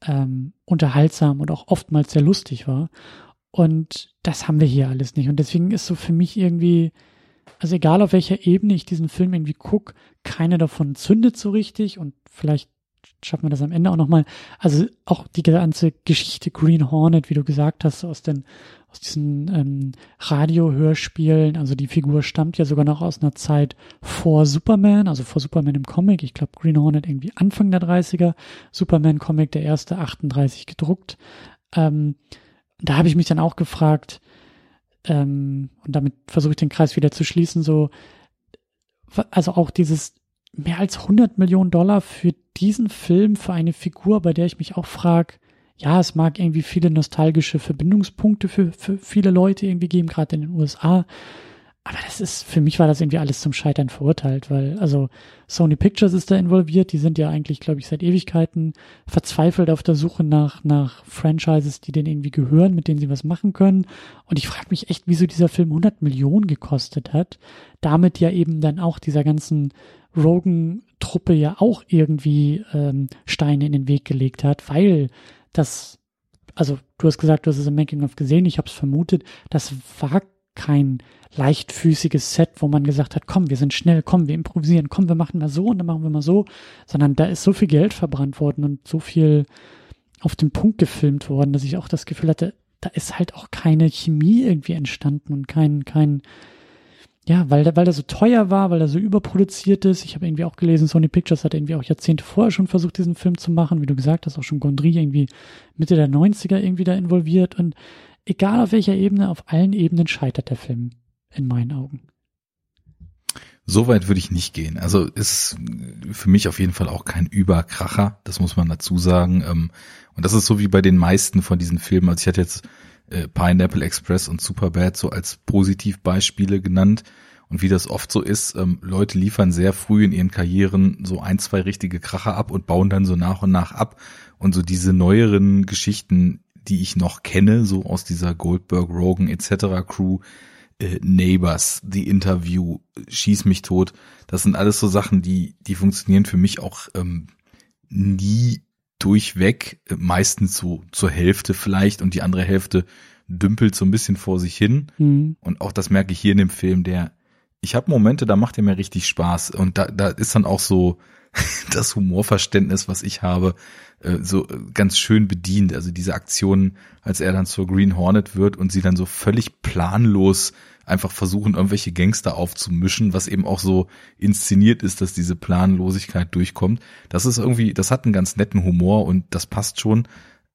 B: ähm, unterhaltsam und auch oftmals sehr lustig war. Und das haben wir hier alles nicht. Und deswegen ist so für mich irgendwie also egal auf welcher Ebene ich diesen Film irgendwie gucke, keine davon zündet so richtig und vielleicht schaffen wir das am Ende auch nochmal. Also auch die ganze Geschichte Green Hornet, wie du gesagt hast, aus den aus diesen ähm, Radiohörspielen, also die Figur stammt ja sogar noch aus einer Zeit vor Superman, also vor Superman im Comic. Ich glaube Green Hornet irgendwie Anfang der 30er, Superman Comic der erste 38 gedruckt. Ähm, da habe ich mich dann auch gefragt, ähm, und damit versuche ich den Kreis wieder zu schließen, so, also auch dieses mehr als 100 Millionen Dollar für diesen Film, für eine Figur, bei der ich mich auch frage, ja, es mag irgendwie viele nostalgische Verbindungspunkte für, für viele Leute irgendwie geben, gerade in den USA. Aber das ist, für mich war das irgendwie alles zum Scheitern verurteilt, weil, also Sony Pictures ist da involviert, die sind ja eigentlich, glaube ich, seit Ewigkeiten verzweifelt auf der Suche nach, nach Franchises, die denen irgendwie gehören, mit denen sie was machen können. Und ich frage mich echt, wieso dieser Film 100 Millionen gekostet hat. Damit ja eben dann auch dieser ganzen Rogan-Truppe ja auch irgendwie ähm, Steine in den Weg gelegt hat, weil das, also du hast gesagt, du hast es im Making-of gesehen, ich habe es vermutet, das war kein leichtfüßiges Set, wo man gesagt hat, komm, wir sind schnell, komm, wir improvisieren, komm, wir machen mal so und dann machen wir mal so, sondern da ist so viel Geld verbrannt worden und so viel auf den Punkt gefilmt worden, dass ich auch das Gefühl hatte, da ist halt auch keine Chemie irgendwie entstanden und kein, kein, ja, weil, weil der so teuer war, weil er so überproduziert ist. Ich habe irgendwie auch gelesen, Sony Pictures hat irgendwie auch Jahrzehnte vorher schon versucht, diesen Film zu machen. Wie du gesagt hast, auch schon Gondry irgendwie Mitte der 90er irgendwie da involviert und egal auf welcher Ebene, auf allen Ebenen scheitert der Film in meinen Augen.
A: So weit würde ich nicht gehen. Also ist für mich auf jeden Fall auch kein Überkracher, das muss man dazu sagen. Ähm, und das ist so wie bei den meisten von diesen Filmen. Also ich hatte jetzt äh, Pineapple Express und Superbad so als Positivbeispiele genannt. Und wie das oft so ist, ähm, Leute liefern sehr früh in ihren Karrieren so ein, zwei richtige Kracher ab und bauen dann so nach und nach ab. Und so diese neueren Geschichten, die ich noch kenne, so aus dieser Goldberg, Rogan etc. Crew, äh, Neighbors, The Interview, Schieß mich tot, das sind alles so Sachen, die, die funktionieren für mich auch ähm, nie durchweg, äh, meistens so zur Hälfte vielleicht und die andere Hälfte dümpelt so ein bisschen vor sich hin. Mhm. Und auch das merke ich hier in dem Film, der, ich habe Momente, da macht er mir richtig Spaß und da, da ist dann auch so das Humorverständnis, was ich habe, äh, so ganz schön bedient. Also diese Aktionen, als er dann zur Green Hornet wird und sie dann so völlig planlos einfach versuchen, irgendwelche Gangster aufzumischen, was eben auch so inszeniert ist, dass diese Planlosigkeit durchkommt. Das ist irgendwie, das hat einen ganz netten Humor und das passt schon.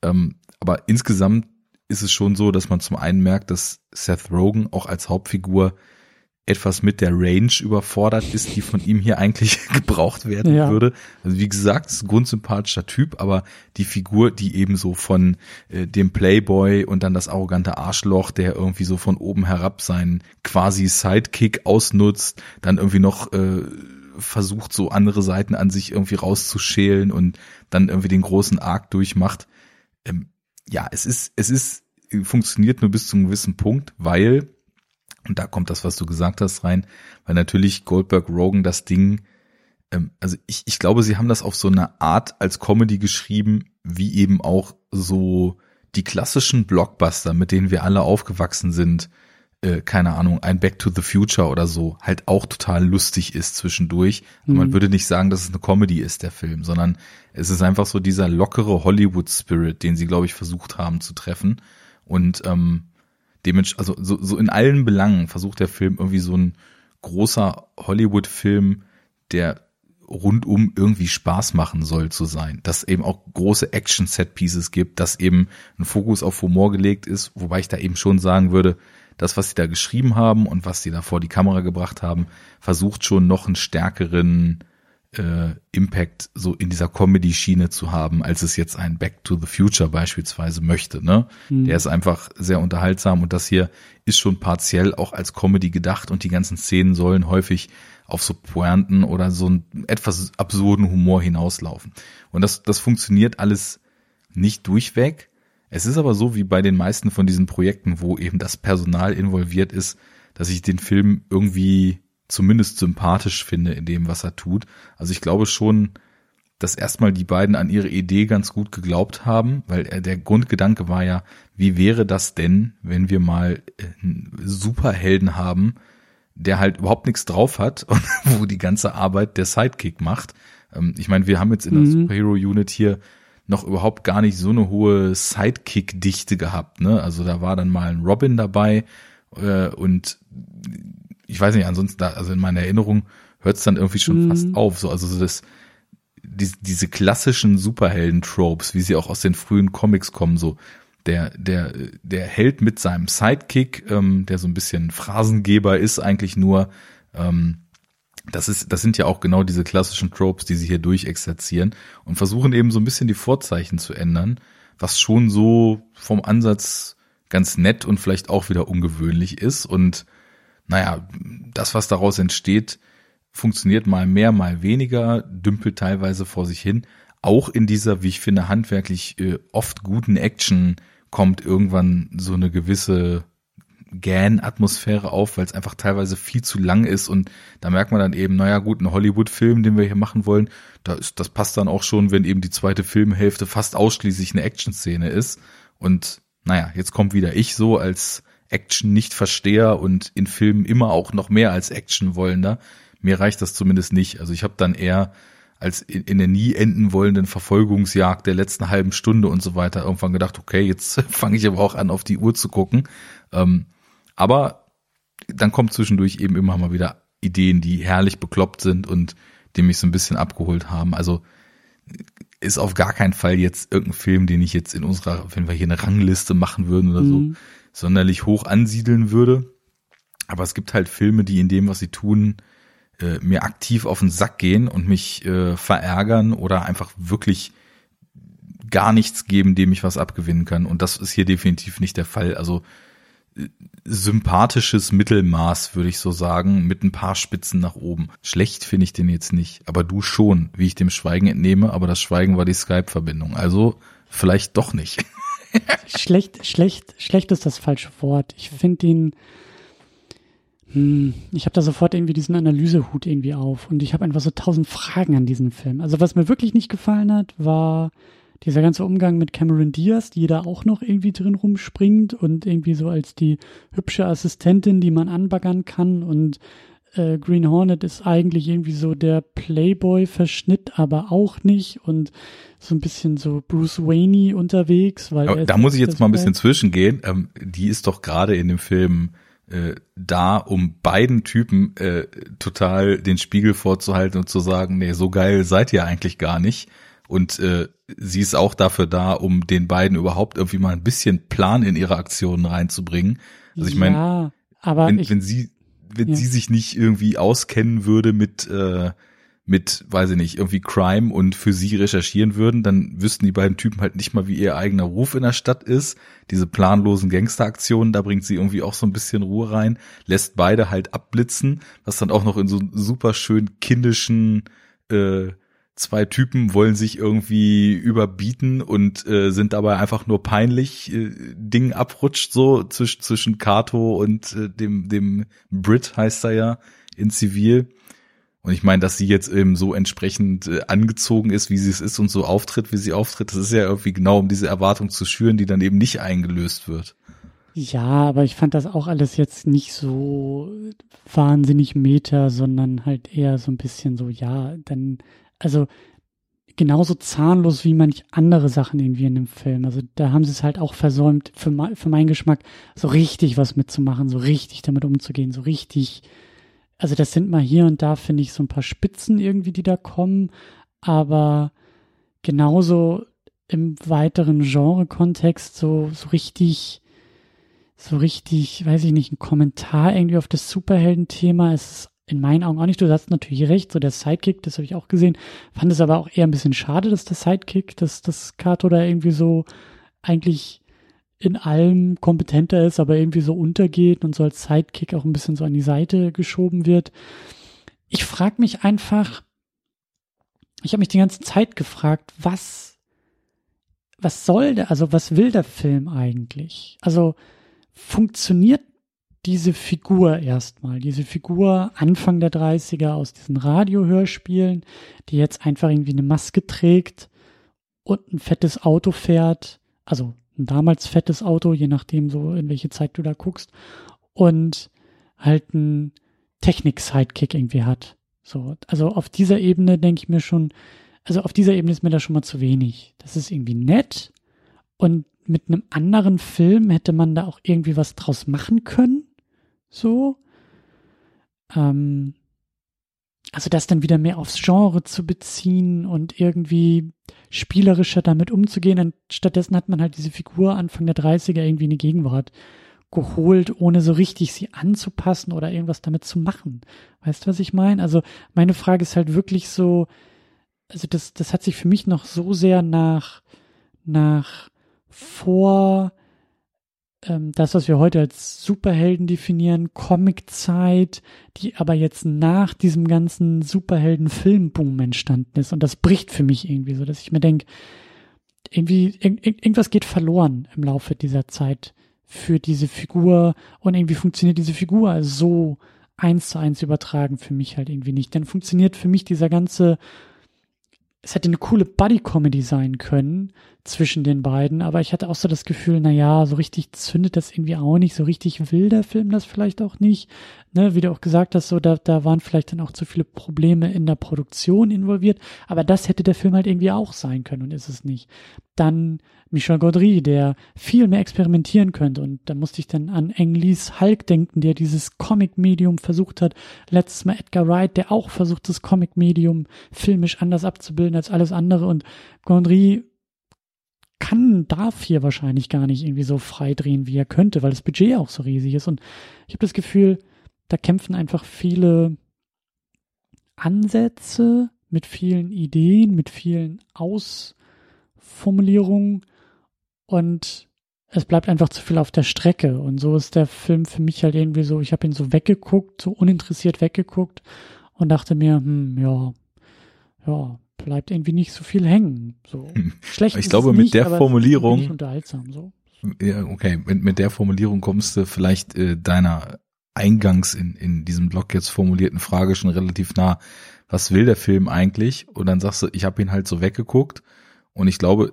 A: Ähm, aber insgesamt ist es schon so, dass man zum einen merkt, dass Seth Rogen auch als Hauptfigur etwas mit der Range überfordert ist, die von ihm hier eigentlich gebraucht werden ja. würde. Also wie gesagt, ist ein grundsympathischer Typ, aber die Figur, die eben so von äh, dem Playboy und dann das arrogante Arschloch, der irgendwie so von oben herab seinen quasi Sidekick ausnutzt, dann irgendwie noch äh, versucht, so andere Seiten an sich irgendwie rauszuschälen und dann irgendwie den großen Arc durchmacht. Ähm, ja, es ist, es ist, funktioniert nur bis zu einem gewissen Punkt, weil und da kommt das, was du gesagt hast, rein, weil natürlich Goldberg Rogan das Ding, ähm, also ich, ich glaube, sie haben das auf so eine Art als Comedy geschrieben, wie eben auch so die klassischen Blockbuster, mit denen wir alle aufgewachsen sind, äh, keine Ahnung, ein Back to the Future oder so, halt auch total lustig ist zwischendurch. Mhm. Man würde nicht sagen, dass es eine Comedy ist, der Film, sondern es ist einfach so dieser lockere Hollywood-Spirit, den sie, glaube ich, versucht haben zu treffen. Und ähm, also so, so in allen Belangen versucht der Film irgendwie so ein großer Hollywood-Film, der rundum irgendwie Spaß machen soll zu sein. Dass eben auch große Action-Set-Pieces gibt, dass eben ein Fokus auf Humor gelegt ist, wobei ich da eben schon sagen würde, das, was sie da geschrieben haben und was sie da vor die Kamera gebracht haben, versucht schon noch einen stärkeren äh, Impact so in dieser Comedy-Schiene zu haben, als es jetzt ein Back to the Future beispielsweise möchte. Ne? Mhm. Der ist einfach sehr unterhaltsam und das hier ist schon partiell auch als Comedy gedacht und die ganzen Szenen sollen häufig auf so Pointen oder so einen etwas absurden Humor hinauslaufen. Und das, das funktioniert alles nicht durchweg. Es ist aber so wie bei den meisten von diesen Projekten, wo eben das Personal involviert ist, dass ich den Film irgendwie zumindest sympathisch finde in dem, was er tut. Also ich glaube schon, dass erstmal die beiden an ihre Idee ganz gut geglaubt haben, weil der Grundgedanke war ja, wie wäre das denn, wenn wir mal einen Superhelden haben, der halt überhaupt nichts drauf hat und wo die ganze Arbeit der Sidekick macht. Ähm, ich meine, wir haben jetzt in der mhm. Superhero Unit hier noch überhaupt gar nicht so eine hohe Sidekick-Dichte gehabt. Ne? Also da war dann mal ein Robin dabei äh, und ich weiß nicht, ansonsten, da, also in meiner Erinnerung hört es dann irgendwie schon mhm. fast auf. So, also so das, die, diese klassischen Superhelden-Tropes, wie sie auch aus den frühen Comics kommen, so der, der, der Held mit seinem Sidekick, ähm, der so ein bisschen Phrasengeber ist, eigentlich nur, ähm, das ist, das sind ja auch genau diese klassischen Tropes, die sie hier durchexerzieren und versuchen eben so ein bisschen die Vorzeichen zu ändern, was schon so vom Ansatz ganz nett und vielleicht auch wieder ungewöhnlich ist und naja, das, was daraus entsteht, funktioniert mal mehr, mal weniger, dümpelt teilweise vor sich hin. Auch in dieser, wie ich finde, handwerklich äh, oft guten Action kommt irgendwann so eine gewisse Gan-Atmosphäre auf, weil es einfach teilweise viel zu lang ist und da merkt man dann eben, naja gut, ein Hollywood-Film, den wir hier machen wollen, da ist, das passt dann auch schon, wenn eben die zweite Filmhälfte fast ausschließlich eine Action-Szene ist und naja, jetzt kommt wieder ich so als Action-Nicht-Versteher und in Filmen immer auch noch mehr als Action wollender. Mir reicht das zumindest nicht. Also ich habe dann eher als in, in der nie enden wollenden Verfolgungsjagd der letzten halben Stunde und so weiter irgendwann gedacht, okay, jetzt fange ich aber auch an, auf die Uhr zu gucken. Ähm, aber dann kommt zwischendurch eben immer mal wieder Ideen, die herrlich bekloppt sind und die mich so ein bisschen abgeholt haben. Also ist auf gar keinen Fall jetzt irgendein Film, den ich jetzt in unserer, wenn wir hier eine Rangliste machen würden oder mhm. So, sonderlich hoch ansiedeln würde. Aber es gibt halt Filme, die in dem, was sie tun, äh, mir aktiv auf den Sack gehen und mich äh, verärgern oder einfach wirklich gar nichts geben, dem ich was abgewinnen kann. Und das ist hier definitiv nicht der Fall. Also äh, sympathisches Mittelmaß, würde ich so sagen, mit ein paar Spitzen nach oben. Schlecht finde ich den jetzt nicht, aber du schon, wie ich dem Schweigen entnehme, aber das Schweigen war die Skype-Verbindung. Also vielleicht doch nicht.
B: schlecht, schlecht, schlecht ist das falsche Wort. Ich finde ihn hm, ich habe da sofort irgendwie diesen Analysehut irgendwie auf und ich habe einfach so tausend Fragen an diesen Film. Also was mir wirklich nicht gefallen hat, war dieser ganze Umgang mit Cameron Diaz, die da auch noch irgendwie drin rumspringt und irgendwie so als die hübsche Assistentin, die man anbaggern kann und äh, Green Hornet ist eigentlich irgendwie so der Playboy-Verschnitt, aber auch nicht und so ein bisschen so Bruce Wayne unterwegs. Weil
A: da muss ich jetzt mal ein bisschen zwischengehen. Ähm, die ist doch gerade in dem Film äh, da, um beiden Typen äh, total den Spiegel vorzuhalten und zu sagen, nee, so geil seid ihr eigentlich gar nicht. Und äh, sie ist auch dafür da, um den beiden überhaupt irgendwie mal ein bisschen Plan in ihre Aktionen reinzubringen. Also ich meine, ja, wenn, wenn sie, wenn ja. sie sich nicht irgendwie auskennen würde mit äh, mit, weiß ich nicht, irgendwie Crime und für sie recherchieren würden, dann wüssten die beiden Typen halt nicht mal, wie ihr eigener Ruf in der Stadt ist. Diese planlosen Gangsteraktionen, da bringt sie irgendwie auch so ein bisschen Ruhe rein, lässt beide halt abblitzen, was dann auch noch in so super schön kindischen äh, zwei Typen wollen sich irgendwie überbieten und äh, sind dabei einfach nur peinlich. Äh, Ding abrutscht so zwischen zwischen Kato und äh, dem dem Brit heißt er ja in Zivil und ich meine, dass sie jetzt eben so entsprechend äh, angezogen ist, wie sie es ist und so auftritt, wie sie auftritt, das ist ja irgendwie genau, um diese Erwartung zu schüren, die dann eben nicht eingelöst wird.
B: Ja, aber ich fand das auch alles jetzt nicht so wahnsinnig meta, sondern halt eher so ein bisschen so, ja, dann, also genauso zahnlos wie manch andere Sachen irgendwie in dem Film. Also da haben sie es halt auch versäumt, für, für meinen Geschmack so richtig was mitzumachen, so richtig damit umzugehen, so richtig also das sind mal hier und da, finde ich, so ein paar Spitzen irgendwie, die da kommen, aber genauso im weiteren Genre-Kontext so, so richtig, so richtig, weiß ich nicht, ein Kommentar irgendwie auf das Superhelden-Thema ist in meinen Augen auch nicht. Du hast natürlich recht, so der Sidekick, das habe ich auch gesehen. Fand es aber auch eher ein bisschen schade, dass der Sidekick, dass das Kato da irgendwie so eigentlich in allem kompetenter ist, aber irgendwie so untergeht und so als Sidekick auch ein bisschen so an die Seite geschoben wird. Ich frage mich einfach, ich habe mich die ganze Zeit gefragt, was, was soll der, also was will der Film eigentlich? Also funktioniert diese Figur erstmal, diese Figur Anfang der 30er aus diesen Radiohörspielen, die jetzt einfach irgendwie eine Maske trägt und ein fettes Auto fährt, also ein damals fettes Auto, je nachdem so, in welche Zeit du da guckst, und halt ein Technik-Sidekick irgendwie hat. So, also auf dieser Ebene denke ich mir schon, also auf dieser Ebene ist mir das schon mal zu wenig. Das ist irgendwie nett und mit einem anderen Film hätte man da auch irgendwie was draus machen können. So. Ähm, also das dann wieder mehr aufs Genre zu beziehen und irgendwie spielerischer damit umzugehen. Und stattdessen hat man halt diese Figur Anfang der 30er irgendwie in die Gegenwart geholt, ohne so richtig sie anzupassen oder irgendwas damit zu machen. Weißt du, was ich meine? Also meine Frage ist halt wirklich so, also das, das hat sich für mich noch so sehr nach, nach vor ähm, das, was wir heute als Superhelden definieren, Comiczeit, die aber jetzt nach diesem ganzen Superhelden-Filmboom entstanden ist. Und das bricht für mich irgendwie so, dass ich mir denke, irgendwie, irg irgendwas geht verloren im Laufe dieser Zeit für diese Figur und irgendwie funktioniert diese Figur so eins zu eins übertragen für mich halt irgendwie nicht. Dann funktioniert für mich dieser ganze es hätte eine coole Buddy-Comedy sein können zwischen den beiden, aber ich hatte auch so das Gefühl, na ja, so richtig zündet das irgendwie auch nicht, so richtig will der Film das vielleicht auch nicht. Ne, wie du auch gesagt hast, so da, da waren vielleicht dann auch zu viele Probleme in der Produktion involviert, aber das hätte der Film halt irgendwie auch sein können und ist es nicht. Dann Michel Gaudry, der viel mehr experimentieren könnte. Und da musste ich dann an Englis Hulk denken, der dieses Comic-Medium versucht hat. Letztes Mal Edgar Wright, der auch versucht, das Comic-Medium filmisch anders abzubilden als alles andere. Und Gaudry kann, darf hier wahrscheinlich gar nicht irgendwie so frei drehen, wie er könnte, weil das Budget auch so riesig ist. Und ich habe das Gefühl, da kämpfen einfach viele Ansätze mit vielen Ideen, mit vielen Ausformulierungen und es bleibt einfach zu viel auf der Strecke. Und so ist der Film für mich halt irgendwie so, ich habe ihn so weggeguckt, so uninteressiert weggeguckt und dachte mir, hm, ja, ja, bleibt irgendwie nicht so viel hängen. So
A: hm. schlecht. Ich glaube, mit nicht, der Formulierung.
B: Unterhaltsam, so.
A: Ja, okay. Mit, mit der Formulierung kommst du vielleicht äh, deiner eingangs in, in diesem Blog jetzt formulierten Frage schon relativ nah. Was will der Film eigentlich? Und dann sagst du, ich habe ihn halt so weggeguckt. Und ich glaube,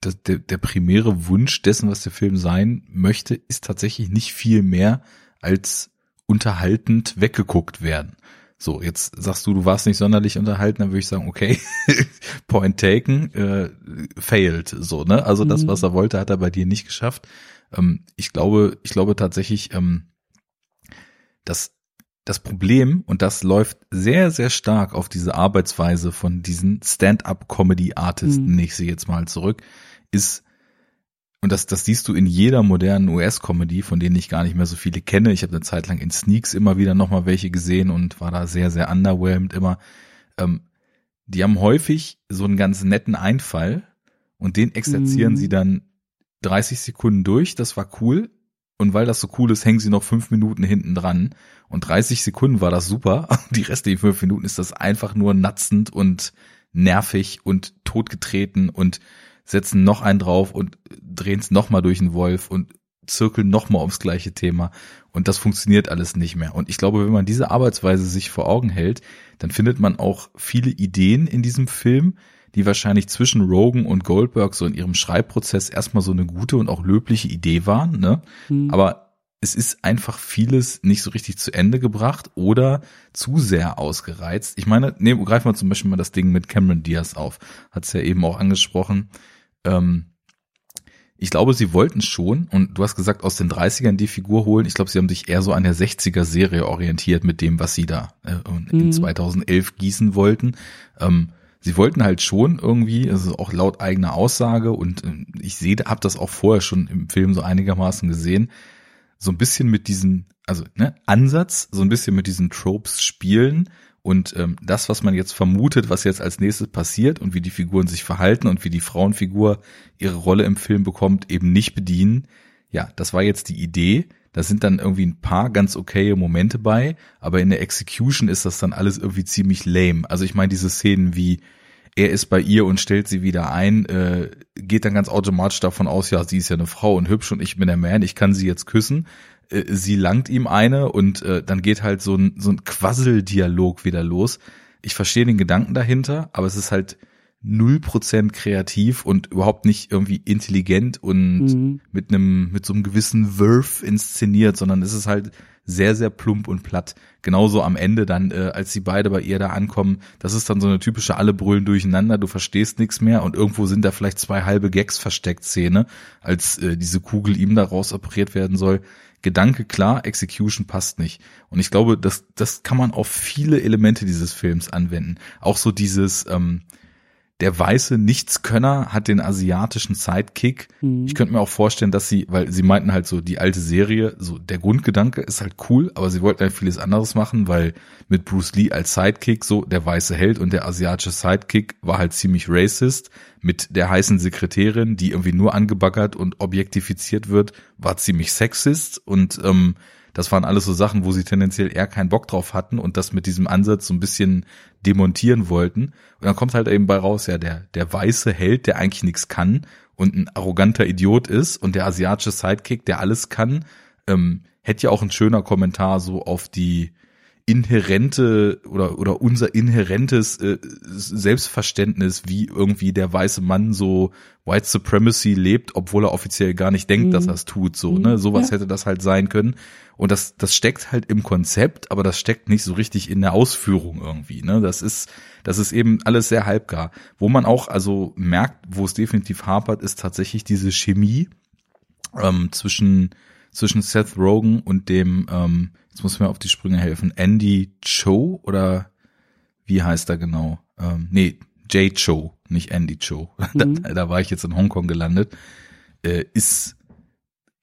A: das, der, der primäre Wunsch dessen, was der Film sein möchte, ist tatsächlich nicht viel mehr als unterhaltend weggeguckt werden. So, jetzt sagst du, du warst nicht sonderlich unterhalten, dann würde ich sagen, okay, point taken, äh, failed, so, ne? Also mhm. das, was er wollte, hat er bei dir nicht geschafft. Ähm, ich glaube, ich glaube tatsächlich, ähm, dass das Problem, und das läuft sehr, sehr stark auf diese Arbeitsweise von diesen Stand-up-Comedy-Artisten, mhm. ich sie jetzt mal zurück, ist, und das, das siehst du in jeder modernen US-Comedy, von denen ich gar nicht mehr so viele kenne. Ich habe eine Zeit lang in Sneaks immer wieder nochmal welche gesehen und war da sehr, sehr underwhelmed immer. Ähm, die haben häufig so einen ganz netten Einfall und den exerzieren mhm. sie dann 30 Sekunden durch. Das war cool. Und weil das so cool ist, hängen sie noch fünf Minuten hinten dran. Und 30 Sekunden war das super. Die restlichen fünf Minuten ist das einfach nur natzend und nervig und totgetreten und setzen noch einen drauf und drehen es nochmal durch den Wolf und zirkeln nochmal ums gleiche Thema. Und das funktioniert alles nicht mehr. Und ich glaube, wenn man diese Arbeitsweise sich vor Augen hält, dann findet man auch viele Ideen in diesem Film, die wahrscheinlich zwischen Rogan und Goldberg so in ihrem Schreibprozess erstmal so eine gute und auch löbliche Idee waren. Ne? Mhm. Aber es ist einfach vieles nicht so richtig zu Ende gebracht oder zu sehr ausgereizt. Ich meine, nehmen, greifen wir zum Beispiel mal das Ding mit Cameron Diaz auf. Hat es ja eben auch angesprochen. Ähm, ich glaube, sie wollten schon, und du hast gesagt, aus den 30ern die Figur holen. Ich glaube, sie haben sich eher so an der 60er Serie orientiert mit dem, was sie da äh, in mhm. 2011 gießen wollten. Ähm, sie wollten halt schon irgendwie, also auch laut eigener Aussage, und äh, ich sehe, habe das auch vorher schon im Film so einigermaßen gesehen, so ein bisschen mit diesen, also ne, Ansatz, so ein bisschen mit diesen Tropes spielen und ähm, das, was man jetzt vermutet, was jetzt als nächstes passiert und wie die Figuren sich verhalten und wie die Frauenfigur ihre Rolle im Film bekommt, eben nicht bedienen. Ja, das war jetzt die Idee. Da sind dann irgendwie ein paar ganz okaye Momente bei, aber in der Execution ist das dann alles irgendwie ziemlich lame. Also ich meine, diese Szenen wie er ist bei ihr und stellt sie wieder ein, äh, geht dann ganz automatisch davon aus, ja, sie ist ja eine Frau und hübsch und ich bin der Man, ich kann sie jetzt küssen. Äh, sie langt ihm eine und äh, dann geht halt so ein, so ein Quasseldialog wieder los. Ich verstehe den Gedanken dahinter, aber es ist halt null Prozent kreativ und überhaupt nicht irgendwie intelligent und mhm. mit einem, mit so einem gewissen Wurf inszeniert, sondern es ist halt sehr, sehr plump und platt. Genauso am Ende dann, äh, als sie beide bei ihr da ankommen, das ist dann so eine typische alle brüllen durcheinander, du verstehst nichts mehr und irgendwo sind da vielleicht zwei halbe Gags versteckt Szene, als äh, diese Kugel ihm daraus operiert werden soll. Gedanke klar, Execution passt nicht. Und ich glaube, das, das kann man auf viele Elemente dieses Films anwenden. Auch so dieses, ähm, der weiße Nichtskönner hat den asiatischen Sidekick. Mhm. Ich könnte mir auch vorstellen, dass sie, weil sie meinten halt so, die alte Serie, so der Grundgedanke ist halt cool, aber sie wollten halt vieles anderes machen, weil mit Bruce Lee als Sidekick so der weiße Held und der asiatische Sidekick war halt ziemlich racist. Mit der heißen Sekretärin, die irgendwie nur angebaggert und objektifiziert wird, war ziemlich sexist und ähm, das waren alles so Sachen, wo sie tendenziell eher keinen Bock drauf hatten und das mit diesem Ansatz so ein bisschen demontieren wollten. Und dann kommt halt eben bei raus, ja, der, der weiße Held, der eigentlich nichts kann und ein arroganter Idiot ist und der asiatische Sidekick, der alles kann, ähm, hätte ja auch ein schöner Kommentar so auf die inhärente oder oder unser inhärentes äh, Selbstverständnis, wie irgendwie der weiße Mann so White Supremacy lebt, obwohl er offiziell gar nicht denkt, mhm. dass er es tut, so, ne? Mhm. Sowas ja. hätte das halt sein können. Und das, das steckt halt im Konzept, aber das steckt nicht so richtig in der Ausführung irgendwie, ne? Das ist, das ist eben alles sehr halbgar. Wo man auch also merkt, wo es definitiv hapert, ist tatsächlich diese Chemie ähm, zwischen, zwischen Seth Rogen und dem, ähm, jetzt muss mir auf die Sprünge helfen, Andy Cho oder wie heißt er genau? Ähm, nee, Jay Cho, nicht Andy Cho. Mhm. Da, da, war ich jetzt in Hongkong gelandet. Äh, ist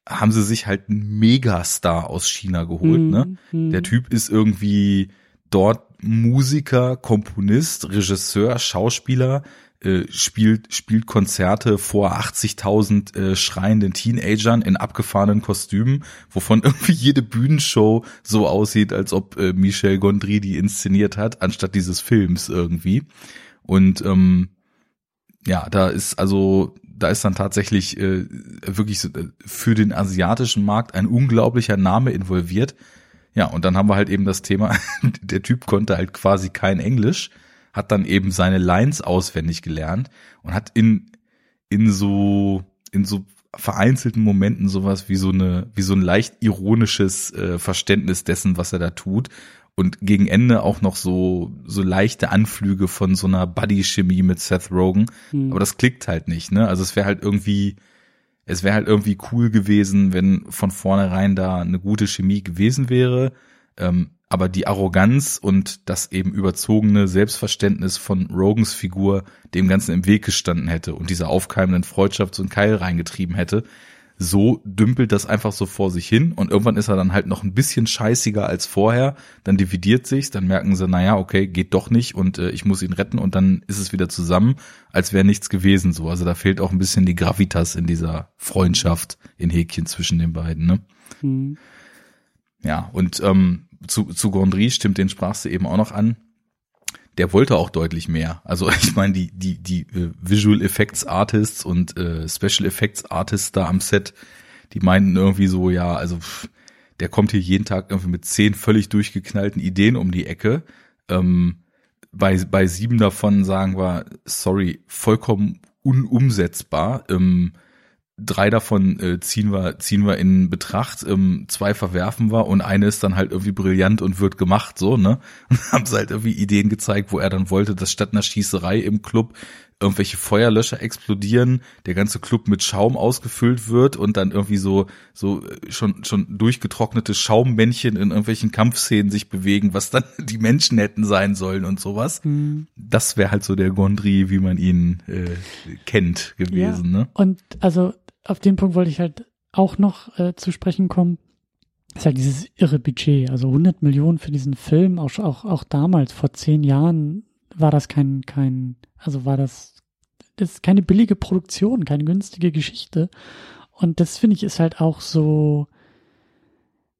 A: haben sie sich halt einen Megastar aus China geholt. Mhm. Ne? Mhm. Der Typ ist irgendwie dort Musiker, Komponist, Regisseur, Schauspieler, äh, spielt, spielt Konzerte vor 80.000 äh, schreienden Teenagern in abgefahrenen Kostümen, wovon irgendwie jede Bühnenshow so aussieht, als ob äh, Michel Gondry die inszeniert hat, anstatt dieses Films irgendwie. Und ähm, ja, da ist also, da ist dann tatsächlich äh, wirklich äh, für den asiatischen Markt ein unglaublicher Name involviert. Ja, und dann haben wir halt eben das Thema, der Typ konnte halt quasi kein Englisch hat dann eben seine Lines auswendig gelernt und hat in, in so, in so vereinzelten Momenten sowas wie so eine, wie so ein leicht ironisches äh, Verständnis dessen, was er da tut. Und gegen Ende auch noch so, so leichte Anflüge von so einer Buddy-Chemie mit Seth Rogen. Mhm. Aber das klickt halt nicht, ne? Also es wäre halt irgendwie, es wäre halt irgendwie cool gewesen, wenn von vornherein da eine gute Chemie gewesen wäre. Ähm, aber die Arroganz und das eben überzogene Selbstverständnis von Rogans Figur dem Ganzen im Weg gestanden hätte und diese aufkeimenden Freundschaft so einen Keil reingetrieben hätte, so dümpelt das einfach so vor sich hin und irgendwann ist er dann halt noch ein bisschen scheißiger als vorher, dann dividiert sich's, dann merken sie, naja, okay, geht doch nicht und äh, ich muss ihn retten und dann ist es wieder zusammen, als wäre nichts gewesen so. Also da fehlt auch ein bisschen die Gravitas in dieser Freundschaft in Häkchen zwischen den beiden, ne? Mhm. Ja, und ähm, zu, zu Gondry stimmt, den sprachst du eben auch noch an. Der wollte auch deutlich mehr. Also ich meine, die, die, die äh, Visual Effects Artists und äh, Special Effects Artists da am Set, die meinten irgendwie so, ja, also pff, der kommt hier jeden Tag irgendwie mit zehn völlig durchgeknallten Ideen um die Ecke. Ähm, bei, bei sieben davon sagen wir, sorry, vollkommen unumsetzbar. Ähm, drei davon äh, ziehen wir ziehen wir in Betracht, ähm, zwei verwerfen wir und eine ist dann halt irgendwie brillant und wird gemacht so ne und haben sie halt irgendwie Ideen gezeigt, wo er dann wollte, dass statt einer Schießerei im Club irgendwelche Feuerlöscher explodieren, der ganze Club mit Schaum ausgefüllt wird und dann irgendwie so so äh, schon schon durchgetrocknete Schaummännchen in irgendwelchen Kampfszenen sich bewegen, was dann die Menschen hätten sein sollen und sowas. Mhm. Das wäre halt so der Gondry, wie man ihn äh, kennt gewesen. Ja. Ne?
B: Und also auf den Punkt wollte ich halt auch noch äh, zu sprechen kommen. ist halt dieses irre Budget, also 100 Millionen für diesen Film, auch, auch, auch damals, vor zehn Jahren, war das kein, kein, also war das, das ist keine billige Produktion, keine günstige Geschichte. Und das finde ich ist halt auch so,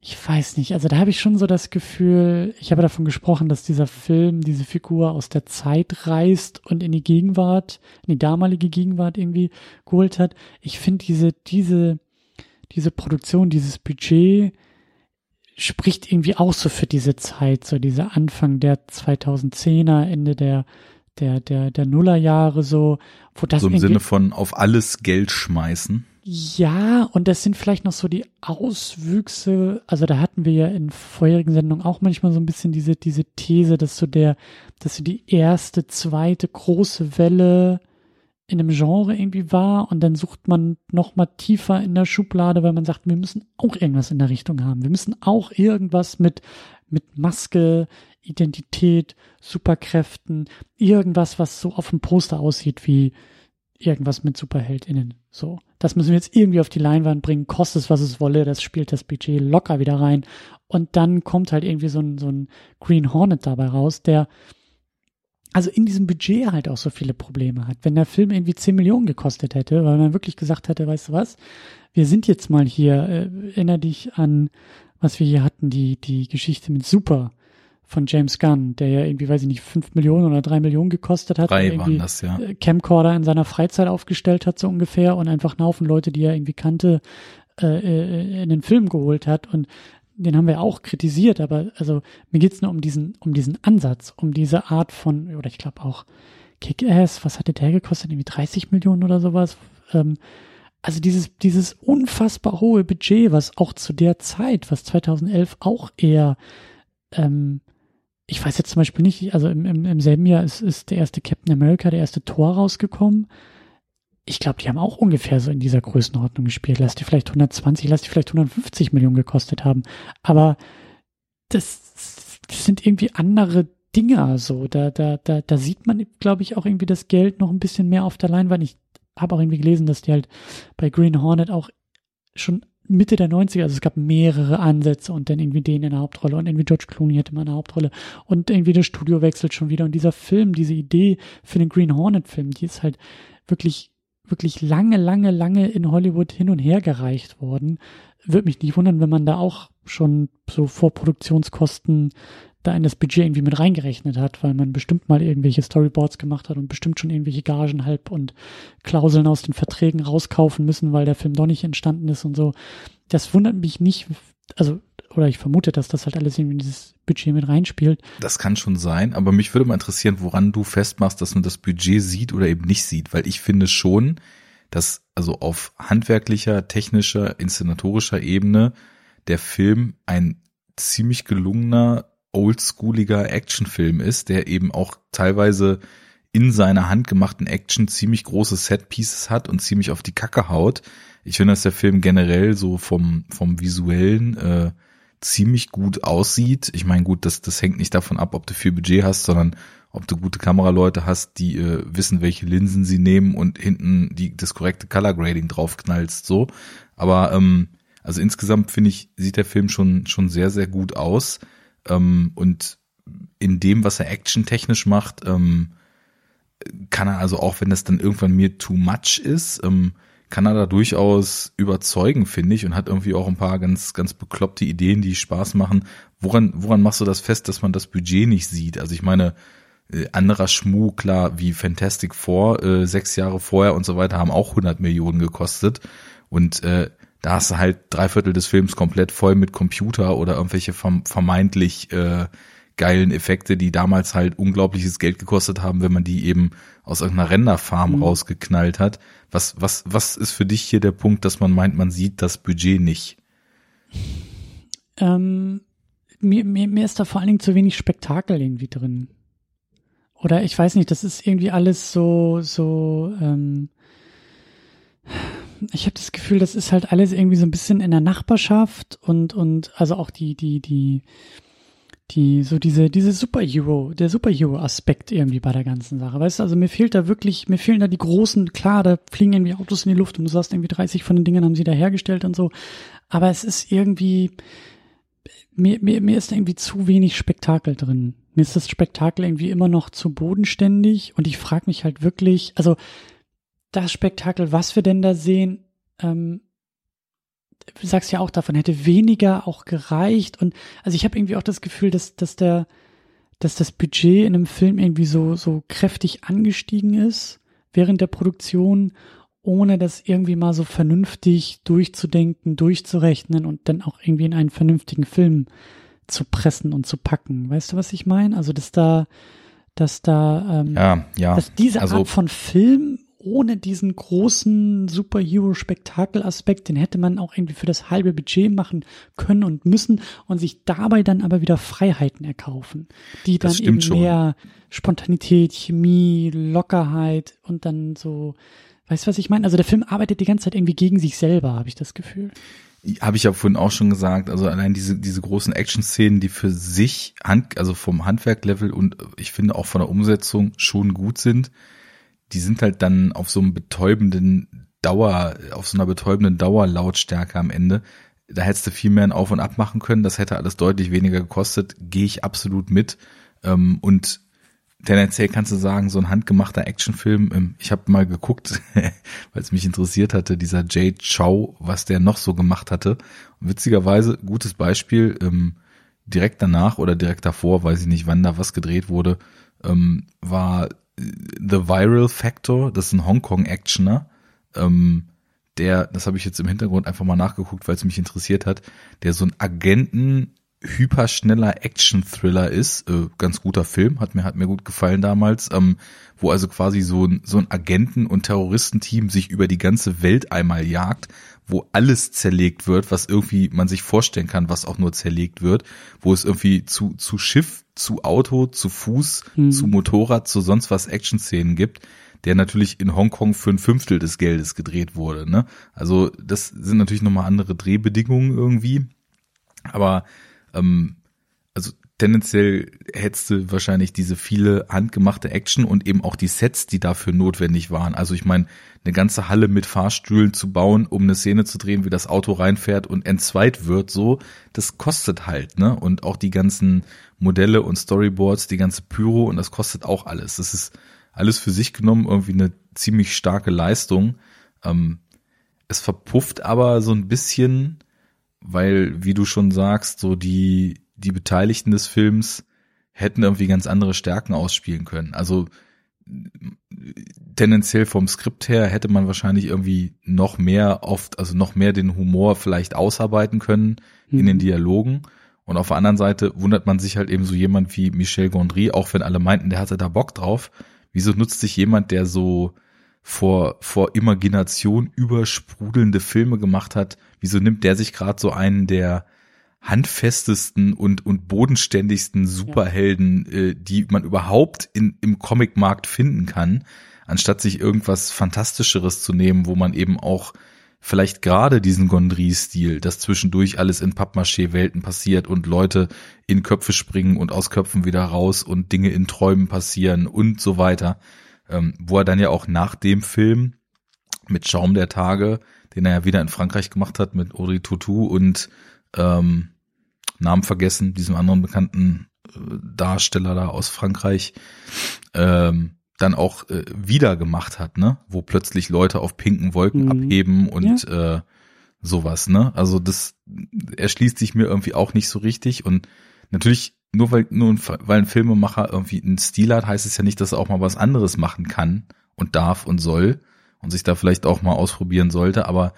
B: ich weiß nicht, also da habe ich schon so das Gefühl, ich habe davon gesprochen, dass dieser Film diese Figur aus der Zeit reißt und in die Gegenwart, in die damalige Gegenwart irgendwie geholt hat. Ich finde diese, diese, diese Produktion, dieses Budget spricht irgendwie auch so für diese Zeit, so dieser Anfang der 2010er, Ende der der der der Nullerjahre so,
A: wo das so im Sinne von auf alles Geld schmeißen.
B: Ja, und das sind vielleicht noch so die Auswüchse. Also da hatten wir ja in vorherigen Sendungen auch manchmal so ein bisschen diese diese These, dass so der, dass so die erste, zweite große Welle in einem Genre irgendwie war und dann sucht man noch mal tiefer in der Schublade, weil man sagt, wir müssen auch irgendwas in der Richtung haben. Wir müssen auch irgendwas mit mit Maske, Identität, Superkräften, irgendwas, was so auf dem Poster aussieht wie irgendwas mit SuperheldInnen. So. Das müssen wir jetzt irgendwie auf die Leinwand bringen, kostet es, was es wolle, das spielt das Budget locker wieder rein. Und dann kommt halt irgendwie so ein, so ein Green Hornet dabei raus, der also in diesem Budget halt auch so viele Probleme hat. Wenn der Film irgendwie 10 Millionen gekostet hätte, weil man wirklich gesagt hätte, weißt du was, wir sind jetzt mal hier, äh, erinnere dich an, was wir hier hatten, die, die Geschichte mit Super von James Gunn, der ja irgendwie, weiß ich nicht, 5 Millionen oder 3 Millionen gekostet hat.
A: Drei waren das, ja.
B: Äh, Camcorder in seiner Freizeit aufgestellt hat, so ungefähr, und einfach einen Haufen Leute, die er irgendwie kannte, äh, äh in den Film geholt hat. Und den haben wir auch kritisiert, aber also mir geht's nur um diesen, um diesen Ansatz, um diese Art von, oder ich glaube auch Kick-Ass, was hatte der gekostet? Irgendwie 30 Millionen oder sowas. Ähm, also dieses, dieses unfassbar hohe Budget, was auch zu der Zeit, was 2011 auch eher, ähm, ich weiß jetzt zum Beispiel nicht, also im, im, im selben Jahr ist, ist der erste Captain America, der erste Tor rausgekommen ich glaube, die haben auch ungefähr so in dieser Größenordnung gespielt. Lass die vielleicht 120, lass die vielleicht 150 Millionen gekostet haben. Aber das, das sind irgendwie andere Dinger so. Da, da, da, da sieht man, glaube ich, auch irgendwie das Geld noch ein bisschen mehr auf der Leinwand. Ich habe auch irgendwie gelesen, dass die halt bei Green Hornet auch schon Mitte der 90er, also es gab mehrere Ansätze und dann irgendwie den in der Hauptrolle und irgendwie George Clooney hätte mal eine Hauptrolle und irgendwie das Studio wechselt schon wieder und dieser Film, diese Idee für den Green Hornet Film, die ist halt wirklich wirklich lange, lange, lange in Hollywood hin und her gereicht worden. Würde mich nicht wundern, wenn man da auch schon so Vorproduktionskosten da in das Budget irgendwie mit reingerechnet hat, weil man bestimmt mal irgendwelche Storyboards gemacht hat und bestimmt schon irgendwelche Gagen halb und Klauseln aus den Verträgen rauskaufen müssen, weil der Film doch nicht entstanden ist und so. Das wundert mich nicht, also oder ich vermute, dass das halt alles in dieses Budget mit reinspielt.
A: Das kann schon sein, aber mich würde mal interessieren, woran du festmachst, dass man das Budget sieht oder eben nicht sieht, weil ich finde schon, dass also auf handwerklicher, technischer, inszenatorischer Ebene der Film ein ziemlich gelungener, oldschooliger Actionfilm ist, der eben auch teilweise in seiner handgemachten Action ziemlich große Setpieces hat und ziemlich auf die Kacke haut. Ich finde, dass der Film generell so vom, vom visuellen äh, ziemlich gut aussieht. Ich meine, gut, das, das hängt nicht davon ab, ob du viel Budget hast, sondern ob du gute Kameraleute hast, die äh, wissen, welche Linsen sie nehmen und hinten die, das korrekte Color Grading draufknallst, so. Aber ähm, also insgesamt finde ich, sieht der Film schon, schon sehr, sehr gut aus. Ähm, und in dem, was er actiontechnisch macht, ähm, kann er also auch, wenn das dann irgendwann mir too much ist, ähm, kann er da durchaus überzeugen, finde ich, und hat irgendwie auch ein paar ganz, ganz bekloppte Ideen, die Spaß machen. Woran, woran machst du das fest, dass man das Budget nicht sieht? Also ich meine, äh, anderer Schmuh, klar, wie Fantastic Four, äh, sechs Jahre vorher und so weiter, haben auch 100 Millionen gekostet. Und äh, da hast du halt drei Viertel des Films komplett voll mit Computer oder irgendwelche vermeintlich äh, geilen Effekte, die damals halt unglaubliches Geld gekostet haben, wenn man die eben aus irgendeiner Renderfarm mhm. rausgeknallt hat. Was, was, was ist für dich hier der Punkt, dass man meint, man sieht das Budget nicht?
B: Ähm, mir, mir, mir ist da vor allen Dingen zu wenig Spektakel irgendwie drin. oder ich weiß nicht, das ist irgendwie alles so, so, ähm, ich habe das Gefühl, das ist halt alles irgendwie so ein bisschen in der Nachbarschaft und, und also auch die, die, die, die, so diese, diese Superhero, der Superhero-Aspekt irgendwie bei der ganzen Sache. Weißt du, also mir fehlt da wirklich, mir fehlen da die großen, klar, da fliegen irgendwie Autos in die Luft und du sagst irgendwie 30 von den Dingen haben sie da hergestellt und so. Aber es ist irgendwie, mir, mir, mir ist da irgendwie zu wenig Spektakel drin. Mir ist das Spektakel irgendwie immer noch zu bodenständig und ich frage mich halt wirklich, also das Spektakel, was wir denn da sehen, ähm, du sagst ja auch, davon hätte weniger auch gereicht. Und also ich habe irgendwie auch das Gefühl, dass, dass der, dass das Budget in einem Film irgendwie so, so kräftig angestiegen ist während der Produktion, ohne das irgendwie mal so vernünftig durchzudenken, durchzurechnen und dann auch irgendwie in einen vernünftigen Film zu pressen und zu packen. Weißt du, was ich meine? Also, dass da, dass da, ähm,
A: ja, ja.
B: dass diese
A: also,
B: Art von Film ohne diesen großen Superhero-Spektakel-Aspekt, den hätte man auch irgendwie für das halbe Budget machen können und müssen und sich dabei dann aber wieder Freiheiten erkaufen, die dann eben
A: schon.
B: mehr Spontanität, Chemie, Lockerheit und dann so, weißt du, was ich meine? Also der Film arbeitet die ganze Zeit irgendwie gegen sich selber, habe ich das Gefühl.
A: Habe ich ja vorhin auch schon gesagt, also allein diese, diese großen Action-Szenen, die für sich, Hand, also vom Handwerklevel und ich finde auch von der Umsetzung schon gut sind, die sind halt dann auf so einem betäubenden Dauer, auf so einer betäubenden Dauerlautstärke am Ende. Da hättest du viel mehr ein Auf und Ab machen können. Das hätte alles deutlich weniger gekostet. Gehe ich absolut mit. Ähm, und tendenziell kannst du sagen, so ein handgemachter Actionfilm, ähm, ich habe mal geguckt, weil es mich interessiert hatte, dieser Jay Chow, was der noch so gemacht hatte. Witzigerweise, gutes Beispiel, ähm, direkt danach oder direkt davor, weiß ich nicht, wann da was gedreht wurde, war The Viral Factor, das ist ein Hongkong-Actioner, ähm, der, das habe ich jetzt im Hintergrund einfach mal nachgeguckt, weil es mich interessiert hat, der so ein Agenten hyperschneller Action-Thriller ist, äh, ganz guter Film, hat mir hat mir gut gefallen damals, ähm, wo also quasi so ein so ein Agenten- und Terroristenteam sich über die ganze Welt einmal jagt, wo alles zerlegt wird, was irgendwie man sich vorstellen kann, was auch nur zerlegt wird, wo es irgendwie zu zu Schiff zu Auto, zu Fuß, mhm. zu Motorrad, zu sonst was Action-Szenen gibt, der natürlich in Hongkong für ein Fünftel des Geldes gedreht wurde. Ne? Also das sind natürlich nochmal andere Drehbedingungen irgendwie. Aber ähm, also tendenziell hättest du wahrscheinlich diese viele handgemachte Action und eben auch die Sets, die dafür notwendig waren. Also ich meine, eine ganze Halle mit Fahrstühlen zu bauen, um eine Szene zu drehen, wie das Auto reinfährt und entzweit wird, so, das kostet halt, ne? Und auch die ganzen Modelle und Storyboards, die ganze Pyro und das kostet auch alles. Das ist alles für sich genommen irgendwie eine ziemlich starke Leistung. Ähm, es verpufft aber so ein bisschen, weil, wie du schon sagst, so die, die Beteiligten des Films hätten irgendwie ganz andere Stärken ausspielen können. Also tendenziell vom Skript her hätte man wahrscheinlich irgendwie noch mehr oft, also noch mehr den Humor vielleicht ausarbeiten können mhm. in den mhm. Dialogen. Und auf der anderen Seite wundert man sich halt eben so jemand wie Michel Gondry, auch wenn alle meinten, der hatte da Bock drauf. Wieso nutzt sich jemand, der so vor, vor Imagination übersprudelnde Filme gemacht hat, wieso nimmt der sich gerade so einen der handfestesten und, und bodenständigsten Superhelden, ja. äh, die man überhaupt in, im Comicmarkt finden kann, anstatt sich irgendwas Fantastischeres zu nehmen, wo man eben auch vielleicht gerade diesen Gondry-Stil, dass zwischendurch alles in Pappmaché-Welten passiert und Leute in Köpfe springen und aus Köpfen wieder raus und Dinge in Träumen passieren und so weiter, ähm, wo er dann ja auch nach dem Film mit Schaum der Tage, den er ja wieder in Frankreich gemacht hat mit Audrey Tautou und ähm, Namen vergessen, diesem anderen bekannten äh, Darsteller da aus Frankreich, ähm, dann auch äh, wieder gemacht hat, ne? Wo plötzlich Leute auf pinken Wolken mhm. abheben und ja. äh, sowas, ne? Also das erschließt sich mir irgendwie auch nicht so richtig und natürlich nur weil nur weil ein Filmemacher irgendwie einen Stil hat, heißt es ja nicht, dass er auch mal was anderes machen kann und darf und soll und sich da vielleicht auch mal ausprobieren sollte, aber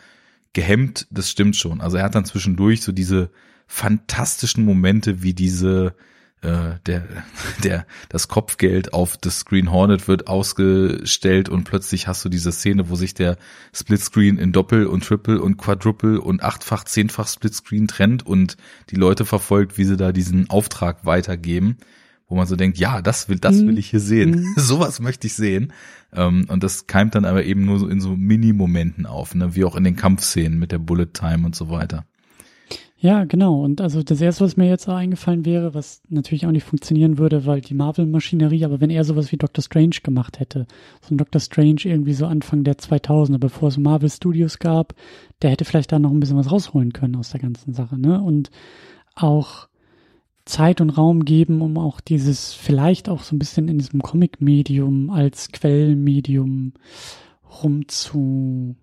A: gehemmt, das stimmt schon. Also er hat dann zwischendurch so diese fantastischen Momente wie diese äh, der der das Kopfgeld auf das Green Hornet wird ausgestellt und plötzlich hast du diese Szene, wo sich der Splitscreen in Doppel und Triple und Quadruple und achtfach, zehnfach Splitscreen trennt und die Leute verfolgt, wie sie da diesen Auftrag weitergeben, wo man so denkt, ja, das will, das will mhm. ich hier sehen. Mhm. Sowas möchte ich sehen. Ähm, und das keimt dann aber eben nur so in so Mini-Momenten auf, ne? wie auch in den Kampfszenen mit der Bullet Time und so weiter.
B: Ja, genau. Und also das erste, was mir jetzt auch eingefallen wäre, was natürlich auch nicht funktionieren würde, weil die Marvel-Maschinerie, aber wenn er sowas wie Doctor Strange gemacht hätte, so ein Doctor Strange irgendwie so Anfang der 2000er, bevor es Marvel Studios gab, der hätte vielleicht da noch ein bisschen was rausholen können aus der ganzen Sache, ne? Und auch Zeit und Raum geben, um auch dieses vielleicht auch so ein bisschen in diesem Comic-Medium als Quellmedium rumzu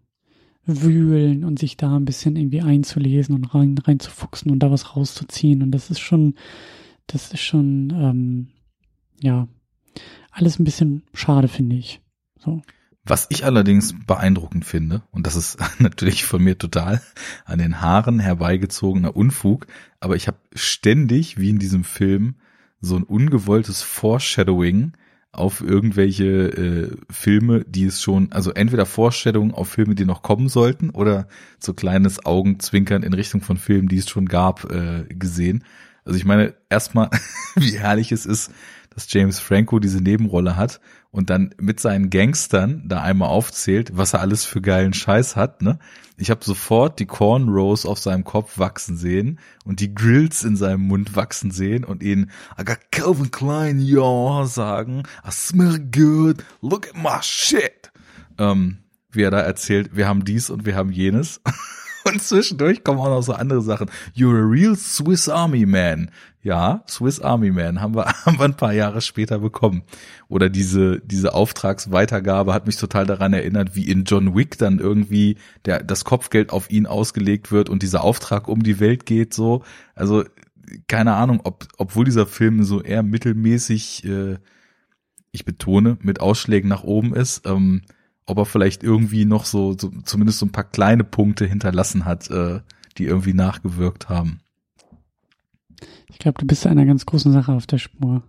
B: wühlen und sich da ein bisschen irgendwie einzulesen und rein reinzufuchsen und da was rauszuziehen. Und das ist schon, das ist schon, ähm, ja, alles ein bisschen schade, finde ich. So.
A: Was ich allerdings beeindruckend finde, und das ist natürlich von mir total an den Haaren herbeigezogener Unfug, aber ich habe ständig, wie in diesem Film, so ein ungewolltes Foreshadowing auf irgendwelche äh, Filme, die es schon, also entweder Vorstellungen auf Filme, die noch kommen sollten, oder so kleines Augenzwinkern in Richtung von Filmen, die es schon gab, äh, gesehen. Also ich meine, erstmal, wie herrlich es ist, dass James Franco diese Nebenrolle hat und dann mit seinen Gangstern da einmal aufzählt, was er alles für geilen Scheiß hat, ne? Ich habe sofort die Cornrows auf seinem Kopf wachsen sehen und die Grills in seinem Mund wachsen sehen und ihn I got Calvin Klein, ja, sagen, I smell good, look at my shit. Ähm, wie er da erzählt, wir haben dies und wir haben jenes. Und zwischendurch kommen auch noch so andere Sachen. You're a real Swiss Army Man. Ja, Swiss Army Man haben wir, haben wir ein paar Jahre später bekommen. Oder diese, diese Auftragsweitergabe hat mich total daran erinnert, wie in John Wick dann irgendwie der, das Kopfgeld auf ihn ausgelegt wird und dieser Auftrag um die Welt geht, so. Also, keine Ahnung, ob, obwohl dieser Film so eher mittelmäßig, äh, ich betone, mit Ausschlägen nach oben ist, ähm, ob er vielleicht irgendwie noch so, so zumindest so ein paar kleine Punkte hinterlassen hat, äh, die irgendwie nachgewirkt haben.
B: Ich glaube, du bist einer ganz großen Sache auf der Spur.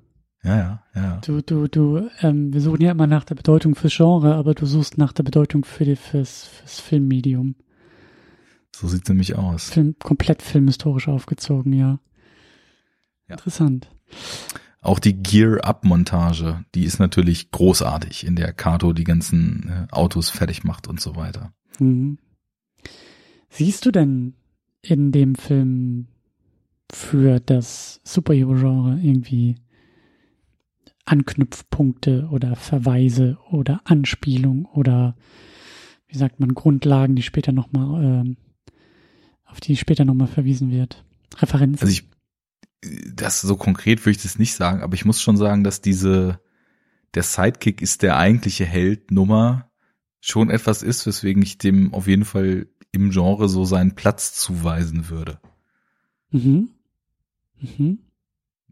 A: Ja, ja, ja.
B: Du, du, du, ähm, wir suchen ja immer nach der Bedeutung fürs Genre, aber du suchst nach der Bedeutung für die, fürs, fürs Filmmedium.
A: So sieht's nämlich aus.
B: Film, komplett filmhistorisch aufgezogen, ja. ja. Interessant.
A: Auch die Gear-Up-Montage, die ist natürlich großartig, in der Kato die ganzen äh, Autos fertig macht und so weiter. Mhm.
B: Siehst du denn in dem Film für das Superhero-Genre irgendwie Anknüpfpunkte oder Verweise oder Anspielung oder wie sagt man Grundlagen, die später nochmal äh, auf die später nochmal verwiesen wird. Referenzen.
A: Also ich das so konkret würde ich das nicht sagen, aber ich muss schon sagen, dass diese, der Sidekick ist der eigentliche Held Nummer schon etwas ist, weswegen ich dem auf jeden Fall im Genre so seinen Platz zuweisen würde. Mhm. Mhm.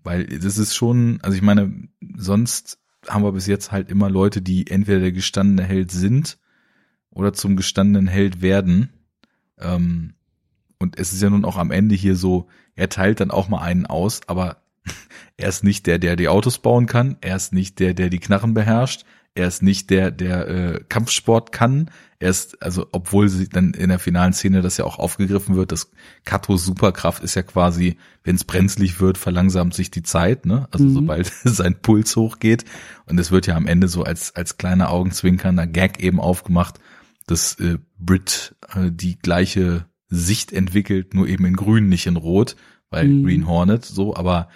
A: Weil das ist schon, also ich meine, sonst haben wir bis jetzt halt immer Leute, die entweder der gestandene Held sind oder zum gestandenen Held werden. Ähm, und es ist ja nun auch am Ende hier so, er teilt dann auch mal einen aus, aber er ist nicht der, der die Autos bauen kann, er ist nicht der, der die Knarren beherrscht, er ist nicht der, der äh, Kampfsport kann. Er ist, also obwohl sie dann in der finalen Szene das ja auch aufgegriffen wird, dass Katos Superkraft ist ja quasi, wenn es brenzlig wird, verlangsamt sich die Zeit, ne? Also mhm. sobald sein Puls hochgeht. Und es wird ja am Ende so als, als kleiner Augenzwinkernder Gag eben aufgemacht, dass äh, Brit äh, die gleiche Sicht entwickelt, nur eben in grün, nicht in rot, weil mhm. Green Hornet so, aber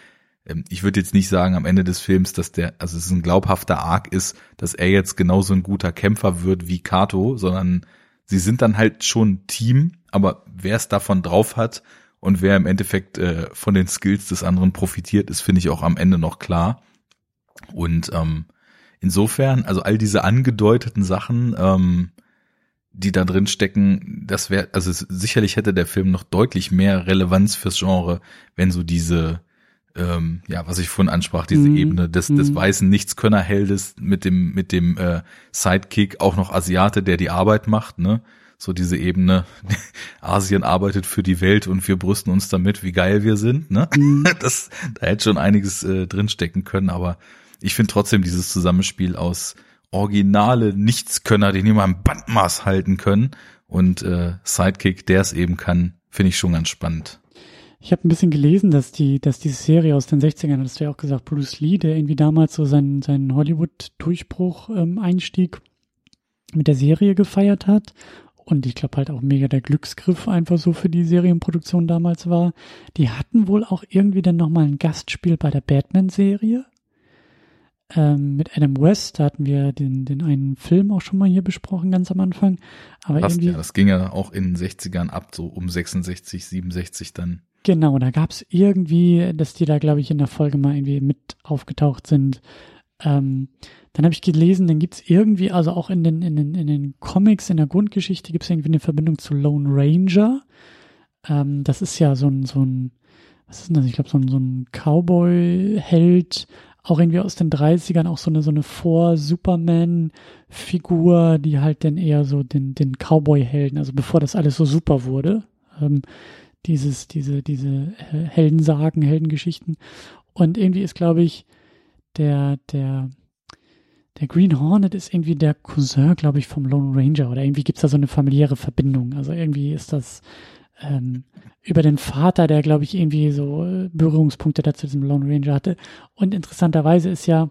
A: ähm, ich würde jetzt nicht sagen am Ende des Films, dass der, also es ist ein glaubhafter Arc ist, dass er jetzt genauso ein guter Kämpfer wird wie Kato, sondern sie sind dann halt schon Team, aber wer es davon drauf hat und wer im Endeffekt äh, von den Skills des anderen profitiert, ist, finde ich auch am Ende noch klar. Und ähm, insofern, also all diese angedeuteten Sachen, ähm, die da drin stecken, das wäre, also sicherlich hätte der Film noch deutlich mehr Relevanz fürs Genre, wenn so diese, ähm, ja, was ich vorhin ansprach, diese mm. Ebene des, des mm. weißen Nichtskönnerheldes mit dem, mit dem äh, Sidekick, auch noch Asiate, der die Arbeit macht, ne? So diese Ebene, Asien arbeitet für die Welt und wir brüsten uns damit, wie geil wir sind, ne? Mm. Das, da hätte schon einiges äh, drinstecken können, aber ich finde trotzdem dieses Zusammenspiel aus originale Nichtskönner, die niemand Bandmaß halten können. Und äh, Sidekick, der es eben kann, finde ich schon ganz spannend.
B: Ich habe ein bisschen gelesen, dass die, dass diese Serie aus den 60ern, hast du ja auch gesagt, Bruce Lee, der irgendwie damals so seinen, seinen Hollywood-Durchbruch ähm, Einstieg mit der Serie gefeiert hat. Und ich glaube halt auch mega der Glücksgriff einfach so für die Serienproduktion damals war. Die hatten wohl auch irgendwie dann nochmal ein Gastspiel bei der Batman-Serie. Ähm, mit Adam West, da hatten wir den, den einen Film auch schon mal hier besprochen, ganz am Anfang. Aber
A: Passt,
B: irgendwie.
A: Ja, das ging ja auch in den 60ern ab, so um 66, 67 dann.
B: Genau, da gab es irgendwie, dass die da, glaube ich, in der Folge mal irgendwie mit aufgetaucht sind. Ähm, dann habe ich gelesen, dann gibt's irgendwie, also auch in den, in den, in den Comics, in der Grundgeschichte gibt's irgendwie eine Verbindung zu Lone Ranger. Ähm, das ist ja so ein, so ein, was ist denn das? Ich glaube, so ein, so ein Cowboy-Held, auch irgendwie aus den 30ern, auch so eine, so eine Vor-Superman-Figur, die halt dann eher so den, den Cowboy-Helden, also bevor das alles so super wurde, ähm, dieses, diese, diese äh, Heldensagen, Heldengeschichten. Und irgendwie ist, glaube ich, der, der, der Green Hornet ist irgendwie der Cousin, glaube ich, vom Lone Ranger oder irgendwie gibt's da so eine familiäre Verbindung. Also irgendwie ist das ähm, über den Vater, der, glaube ich, irgendwie so äh, Berührungspunkte dazu diesem Lone Ranger hatte. Und interessanterweise ist ja,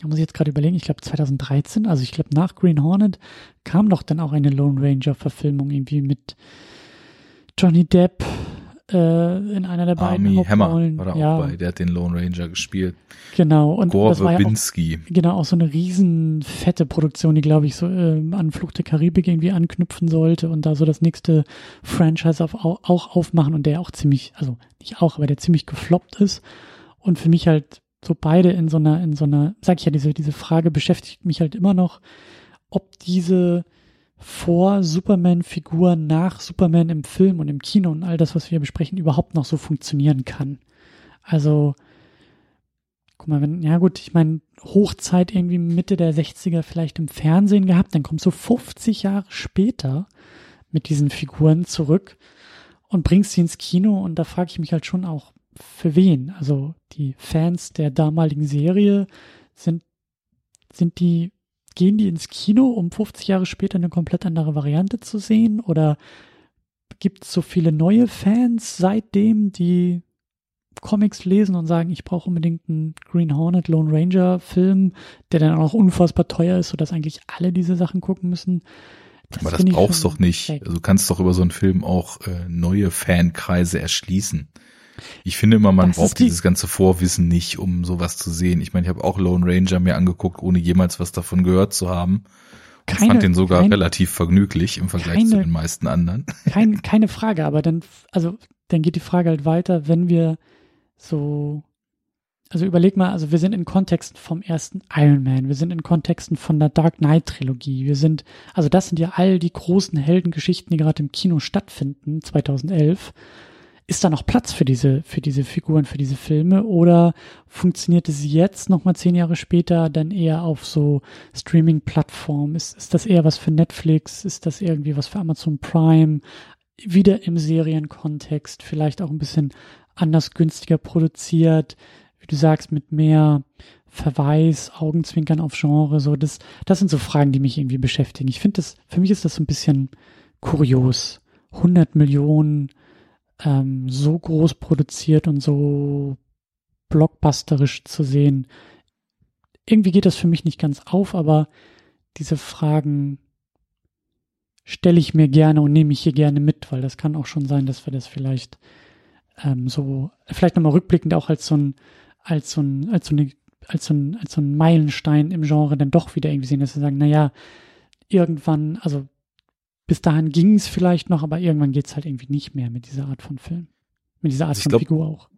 B: da muss ich jetzt gerade überlegen, ich glaube 2013, also ich glaube nach Green Hornet kam doch dann auch eine Lone Ranger Verfilmung irgendwie mit Johnny Depp, äh, in einer der beiden
A: Army Hammer
B: Hauptrollen.
A: war da
B: ja,
A: auch bei, der hat den Lone Ranger gespielt.
B: Genau, und
A: Gore
B: das war ja auch, genau auch so eine riesen fette Produktion, die glaube ich so äh, an Flucht der Karibik irgendwie anknüpfen sollte und da so das nächste Franchise auf, au- auch aufmachen und der auch ziemlich, also nicht auch, aber der ziemlich gefloppt ist und für mich halt so beide in so einer, in so einer, sag ich ja, diese, diese Frage beschäftigt mich halt immer noch, ob diese vor Superman-Figur nach Superman im Film und im Kino und all das, was wir besprechen, überhaupt noch so funktionieren kann. Also, guck mal, wenn, ja gut, ich meine, Hochzeit irgendwie Mitte der 60er vielleicht im Fernsehen gehabt, dann kommst du 50 Jahre später mit diesen Figuren zurück und bringst sie ins Kino und da frage ich mich halt schon auch, für wen? Also die Fans der damaligen Serie sind, sind die gehen die ins Kino, um 50 Jahre später eine komplett andere Variante zu sehen? Oder gibt es so viele neue Fans seitdem, die Comics lesen und sagen, ich brauche unbedingt einen Green Hornet Lone Ranger Film, der dann auch unfassbar teuer ist, sodass eigentlich alle diese Sachen gucken müssen?
A: Aber das
B: finde ich
A: brauchst doch nicht. Also du kannst doch über so einen Film auch äh, neue Fankreise erschließen. Ich finde immer, man
B: Das
A: braucht
B: die-
A: dieses ganze Vorwissen nicht, um sowas zu sehen. Ich meine, ich habe auch Lone Ranger mir angeguckt, ohne jemals was davon gehört zu haben. Und
B: Keine-
A: fand den sogar
B: kein-
A: relativ vergnüglich im Vergleich zu
B: keine-
A: den meisten anderen.
B: Kein, keine Frage, aber dann, also, dann geht die Frage halt weiter, wenn wir so, also überleg mal, also wir sind in Kontexten vom ersten Iron Man, wir sind in Kontexten von der Dark Knight Trilogie, wir sind, also das sind ja all die großen Heldengeschichten, die gerade im Kino stattfinden, 2011. Ist da noch Platz für diese, für diese Figuren, für diese Filme oder funktioniert es jetzt nochmal zehn Jahre später dann eher auf so Streaming-Plattformen? Ist, ist das eher was für Netflix? Ist das irgendwie was für Amazon Prime? Wieder im Serienkontext, vielleicht auch ein bisschen anders günstiger produziert, wie du sagst, mit mehr Verweis, Augenzwinkern auf Genre, so das, das sind so Fragen, die mich irgendwie beschäftigen. Ich finde das, für mich ist das so ein bisschen kurios. 100 Millionen ähm, so groß produziert und so blockbusterisch zu sehen. Irgendwie geht das für mich nicht ganz auf, aber diese Fragen stelle ich mir gerne und nehme ich hier gerne mit, weil das kann auch schon sein, dass wir das vielleicht ähm, so, vielleicht nochmal rückblickend auch als so ein, als so ein, als so eine, als so ein, als so ein Meilenstein im Genre dann doch wieder irgendwie sehen, dass wir sagen, naja, irgendwann, also bis dahin ging es vielleicht noch, aber irgendwann geht es halt irgendwie nicht mehr mit dieser Art von Film. Mit dieser Art
A: ich
B: von
A: glaub,
B: Figur auch.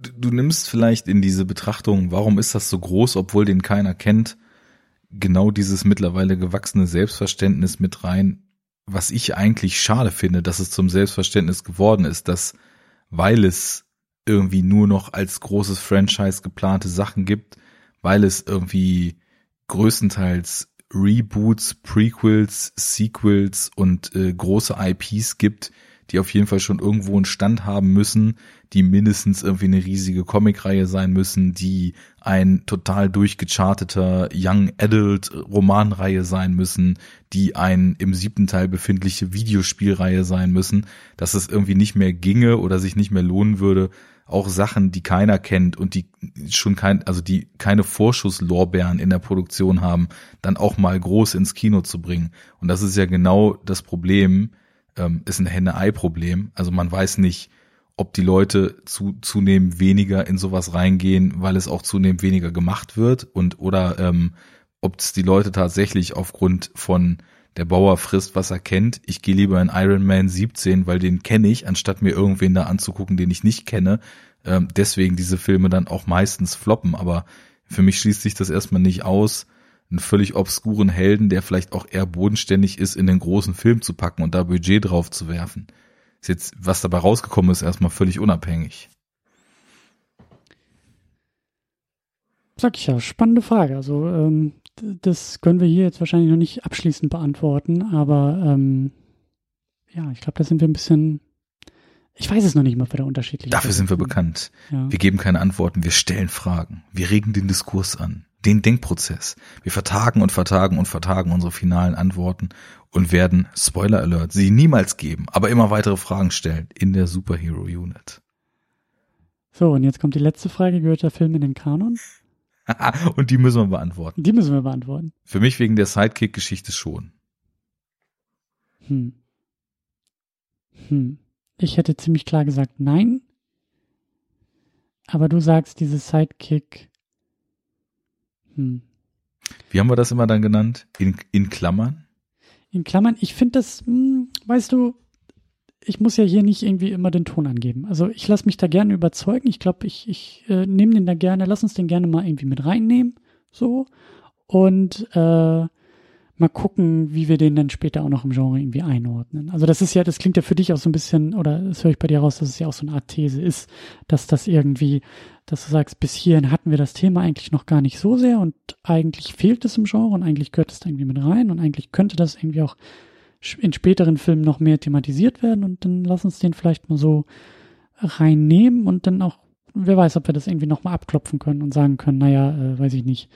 A: Du, du nimmst vielleicht in diese Betrachtung, warum ist das so groß, obwohl den keiner kennt, genau dieses mittlerweile gewachsene Selbstverständnis mit rein, was ich eigentlich schade finde, dass es zum Selbstverständnis geworden ist, dass weil es irgendwie nur noch als großes Franchise geplante Sachen gibt, weil es irgendwie größtenteils Reboots, Prequels, Sequels und äh, große IPs gibt, die auf jeden Fall schon irgendwo einen Stand haben müssen, die mindestens irgendwie eine riesige Comicreihe sein müssen, die ein total durchgecharteter Young Adult Romanreihe sein müssen, die ein im siebten Teil befindliche Videospielreihe sein müssen, dass es irgendwie nicht mehr ginge oder sich nicht mehr lohnen würde, auch Sachen, die keiner kennt und die schon kein, also die keine Vorschusslorbeeren in der Produktion haben, dann auch mal groß ins Kino zu bringen. Und das ist ja genau das Problem, ähm, ist ein Henne-Ei-Problem. Also man weiß nicht, ob die Leute zu, zunehmend weniger in sowas reingehen, weil es auch zunehmend weniger gemacht wird und oder ähm, ob es die Leute tatsächlich aufgrund von der Bauer frisst, was er kennt. Ich gehe lieber in Iron Man 17, weil den kenne ich, anstatt mir irgendwen da anzugucken, den ich nicht kenne. Ähm, deswegen diese Filme dann auch meistens floppen. Aber für mich schließt sich das erstmal nicht aus, einen völlig obskuren Helden, der vielleicht auch eher bodenständig ist, in den großen Film zu packen und da Budget drauf zu werfen. Ist jetzt, was dabei rausgekommen ist, erstmal völlig unabhängig.
B: Sag ich ja, spannende Frage. Also ähm, das können wir hier jetzt wahrscheinlich noch nicht abschließend beantworten, aber ähm, ja, ich glaube, da sind wir ein bisschen. Ich weiß es noch nicht mal, ob wir da unterschiedlich
A: Dafür sind wir bekannt. Ja. Wir geben keine Antworten, wir stellen Fragen. Wir regen den Diskurs an, den Denkprozess. Wir vertagen und vertagen und vertagen unsere finalen Antworten und werden, Spoiler Alert, sie niemals geben, aber immer weitere Fragen stellen in der Superhero Unit.
B: So, und jetzt kommt die letzte Frage. Gehört der Film in den Kanon?
A: Und die müssen wir beantworten.
B: Die müssen wir beantworten.
A: Für mich wegen der Sidekick-Geschichte schon.
B: Hm. Hm. Ich hätte ziemlich klar gesagt nein. Aber du sagst, dieses Sidekick.
A: Hm. Wie haben wir das immer dann genannt? In, in Klammern?
B: In Klammern. Ich finde das, hm, weißt du, ich muss ja hier nicht irgendwie immer den Ton angeben. Also ich lasse mich da gerne überzeugen. Ich glaube, ich, ich äh, nehme den da gerne, lass uns den gerne mal irgendwie mit reinnehmen. So. Und äh, mal gucken, wie wir den dann später auch noch im Genre irgendwie einordnen. Also das ist ja, das klingt ja für dich auch so ein bisschen, oder das höre ich bei dir raus, dass es ja auch so eine Art These ist, dass das irgendwie, dass du sagst, bis hierhin hatten wir das Thema eigentlich noch gar nicht so sehr und eigentlich fehlt es im Genre und eigentlich gehört es da irgendwie mit rein und eigentlich könnte das irgendwie auch in späteren Filmen noch mehr thematisiert werden und dann lass uns den vielleicht mal so reinnehmen und dann auch, wer weiß, ob wir das irgendwie nochmal abklopfen können und sagen können, naja, äh, weiß ich nicht,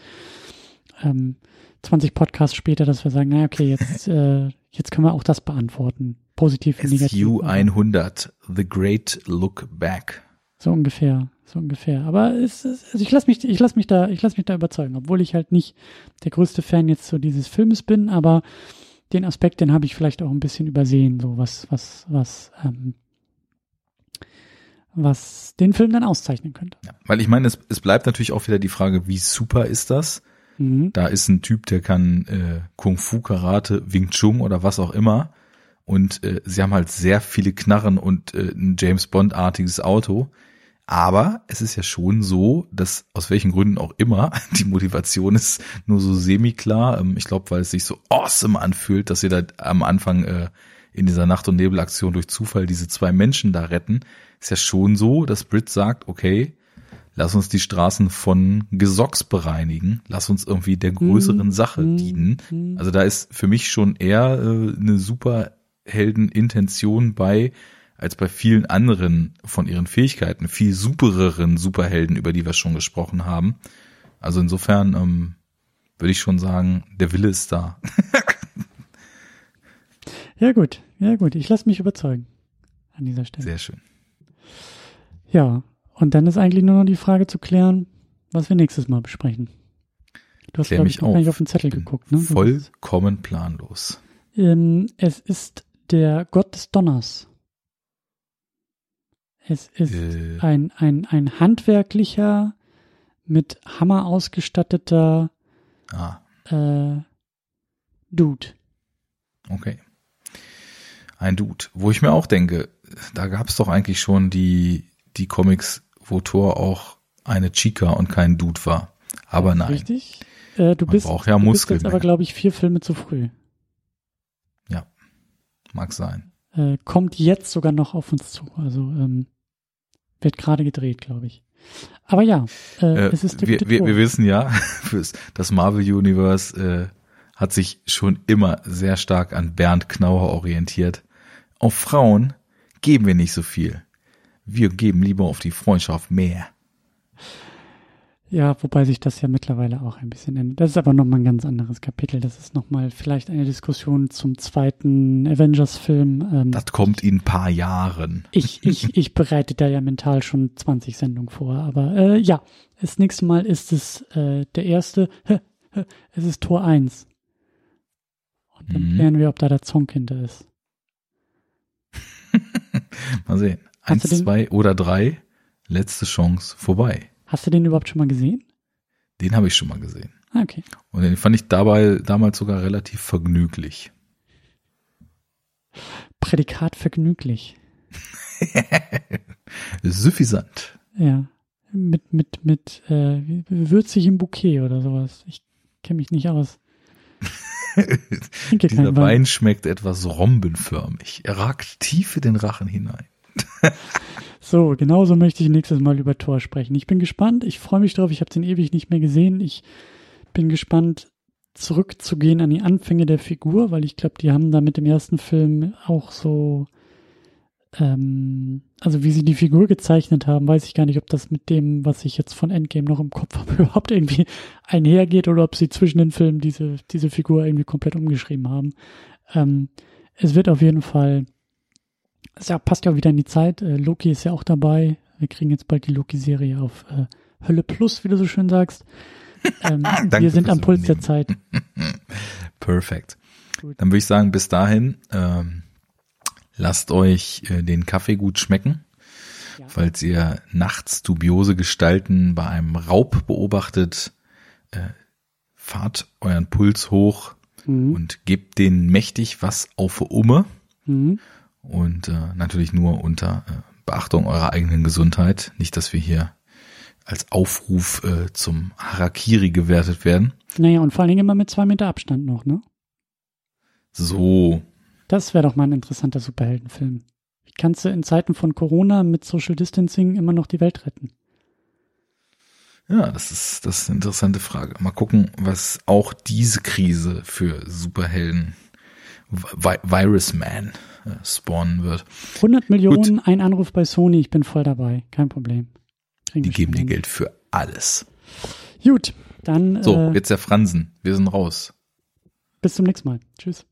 B: ähm, 20 Podcasts später, dass wir sagen, naja, okay, jetzt, äh, jetzt können wir auch das beantworten. Positiv
A: wie negativ. SU 100, The Great Look Back.
B: So ungefähr, so ungefähr. Aber es, es, also ich lasse mich, ich lasse mich da, ich lasse mich da überzeugen, obwohl ich halt nicht der größte Fan jetzt so dieses Filmes bin, aber den Aspekt, den habe ich vielleicht auch ein bisschen übersehen, so was, was, was, ähm, was den Film dann auszeichnen könnte.
A: Ja, weil ich meine, es, es bleibt natürlich auch wieder die Frage, wie super ist das? Mhm. Da ist ein Typ, der kann äh, Kung Fu, Karate, Wing Chun oder was auch immer. Und äh, sie haben halt sehr viele Knarren und äh, ein James Bond-artiges Auto. Aber es ist ja schon so, dass aus welchen Gründen auch immer die Motivation ist nur so semi-klar. Ähm, ich glaube, weil es sich so awesome anfühlt, dass sie da am Anfang äh, in dieser Nacht- und Nebelaktion durch Zufall diese zwei Menschen da retten. Ist ja schon so, dass Brit sagt, okay, lass uns die Straßen von Gesocks bereinigen, lass uns irgendwie der größeren mhm. Sache dienen. Mhm. Also da ist für mich schon eher äh, eine Superhelden-Intention bei, als bei vielen anderen von ihren Fähigkeiten, viel supereren Superhelden, über die wir schon gesprochen haben. Also insofern ähm, würde ich schon sagen, der Wille ist da.
B: ja gut, ja gut, ich lasse mich überzeugen an dieser Stelle.
A: Sehr schön.
B: Ja, und dann ist eigentlich nur noch die Frage zu klären, was wir nächstes Mal besprechen.
A: Du hast, glaube ich, noch
B: gar nicht auf den Zettel geguckt. Ne?
A: Vollkommen planlos.
B: Ähm, es ist der Gott des Donners. Es ist äh. ein, ein, ein handwerklicher, mit Hammer ausgestatteter ah. äh, Dude.
A: Okay. Ein Dude. Wo ich mir auch denke, da gab es doch eigentlich schon die, die Comics, wo Thor auch eine Chica und kein Dude war. Aber nein.
B: Richtig. Äh, du, bist,
A: braucht ja
B: du bist jetzt aber, glaube ich, vier Filme zu früh.
A: Ja, mag sein.
B: Äh, kommt jetzt sogar noch auf uns zu. Also ähm, wird gerade gedreht, glaube ich. Aber ja, äh, äh, es ist
A: wir, wir, wir wissen ja, das Marvel Universe äh, hat sich schon immer sehr stark an Bernd Knauer orientiert. Auf Frauen geben wir nicht so viel. Wir geben lieber auf die Freundschaft mehr.
B: Ja, wobei sich das ja mittlerweile auch ein bisschen ändert. Das ist aber nochmal ein ganz anderes Kapitel. Das ist nochmal vielleicht eine Diskussion zum zweiten Avengers-Film.
A: Ähm, das kommt in ein paar Jahren.
B: Ich, ich, ich bereite da ja mental schon 20 Sendungen vor. Aber äh, ja, das nächste Mal ist es äh, der erste. Es ist Tor 1. Und dann mhm. klären wir, ob da der Zonk hinter ist.
A: mal sehen. Eins, zwei oder drei. Letzte Chance vorbei.
B: Hast du den überhaupt schon mal gesehen?
A: Den habe ich schon mal gesehen.
B: Ah, okay.
A: Und den fand ich dabei damals sogar relativ vergnüglich.
B: Prädikat vergnüglich.
A: Suffisant.
B: Ja. Mit, mit, mit äh, würzig im Bouquet oder sowas. Ich kenne mich nicht aus.
A: Dieser Wein schmeckt etwas rombenförmig. Er ragt tief in den Rachen hinein.
B: So, genauso möchte ich nächstes Mal über Thor sprechen. Ich bin gespannt, ich freue mich drauf, ich habe den ewig nicht mehr gesehen. Ich bin gespannt, zurückzugehen an die Anfänge der Figur, weil ich glaube, die haben da mit dem ersten Film auch so, ähm, also wie sie die Figur gezeichnet haben, weiß ich gar nicht, ob das mit dem, was ich jetzt von Endgame noch im Kopf habe, überhaupt irgendwie einhergeht oder ob sie zwischen den Filmen diese, diese Figur irgendwie komplett umgeschrieben haben. Ähm, es wird auf jeden Fall es ja, passt ja auch wieder in die Zeit. Äh, Loki ist ja auch dabei. Wir kriegen jetzt bald die Loki-Serie auf äh, Hölle Plus, wie du so schön sagst. Ähm, wir sind am Puls der Zeit.
A: Perfekt. Dann würde ich sagen, bis dahin, ähm, lasst euch äh, den Kaffee gut schmecken. Ja. Falls ihr nachts dubiose Gestalten bei einem Raub beobachtet, äh, fahrt euren Puls hoch mhm. und gebt den mächtig was auf Umme. Mhm und äh, natürlich nur unter äh, Beachtung eurer eigenen Gesundheit. Nicht, dass wir hier als Aufruf äh, zum Harakiri gewertet werden.
B: Naja, und vor allen Dingen immer mit zwei Meter Abstand noch, ne?
A: So.
B: Das wäre doch mal ein interessanter Superheldenfilm. Wie kannst du in Zeiten von Corona mit Social Distancing immer noch die Welt retten?
A: Ja, das ist, das ist eine interessante Frage. Mal gucken, was auch diese Krise für Superhelden Vi Virus Man äh, spawnen wird.
B: 100 Millionen, Gut. ein Anruf bei Sony, ich bin voll dabei, kein Problem.
A: Kriegen Die geben dir Geld für alles.
B: Gut, dann.
A: So, äh, jetzt der Fransen, wir sind raus.
B: Bis zum nächsten Mal. Tschüss.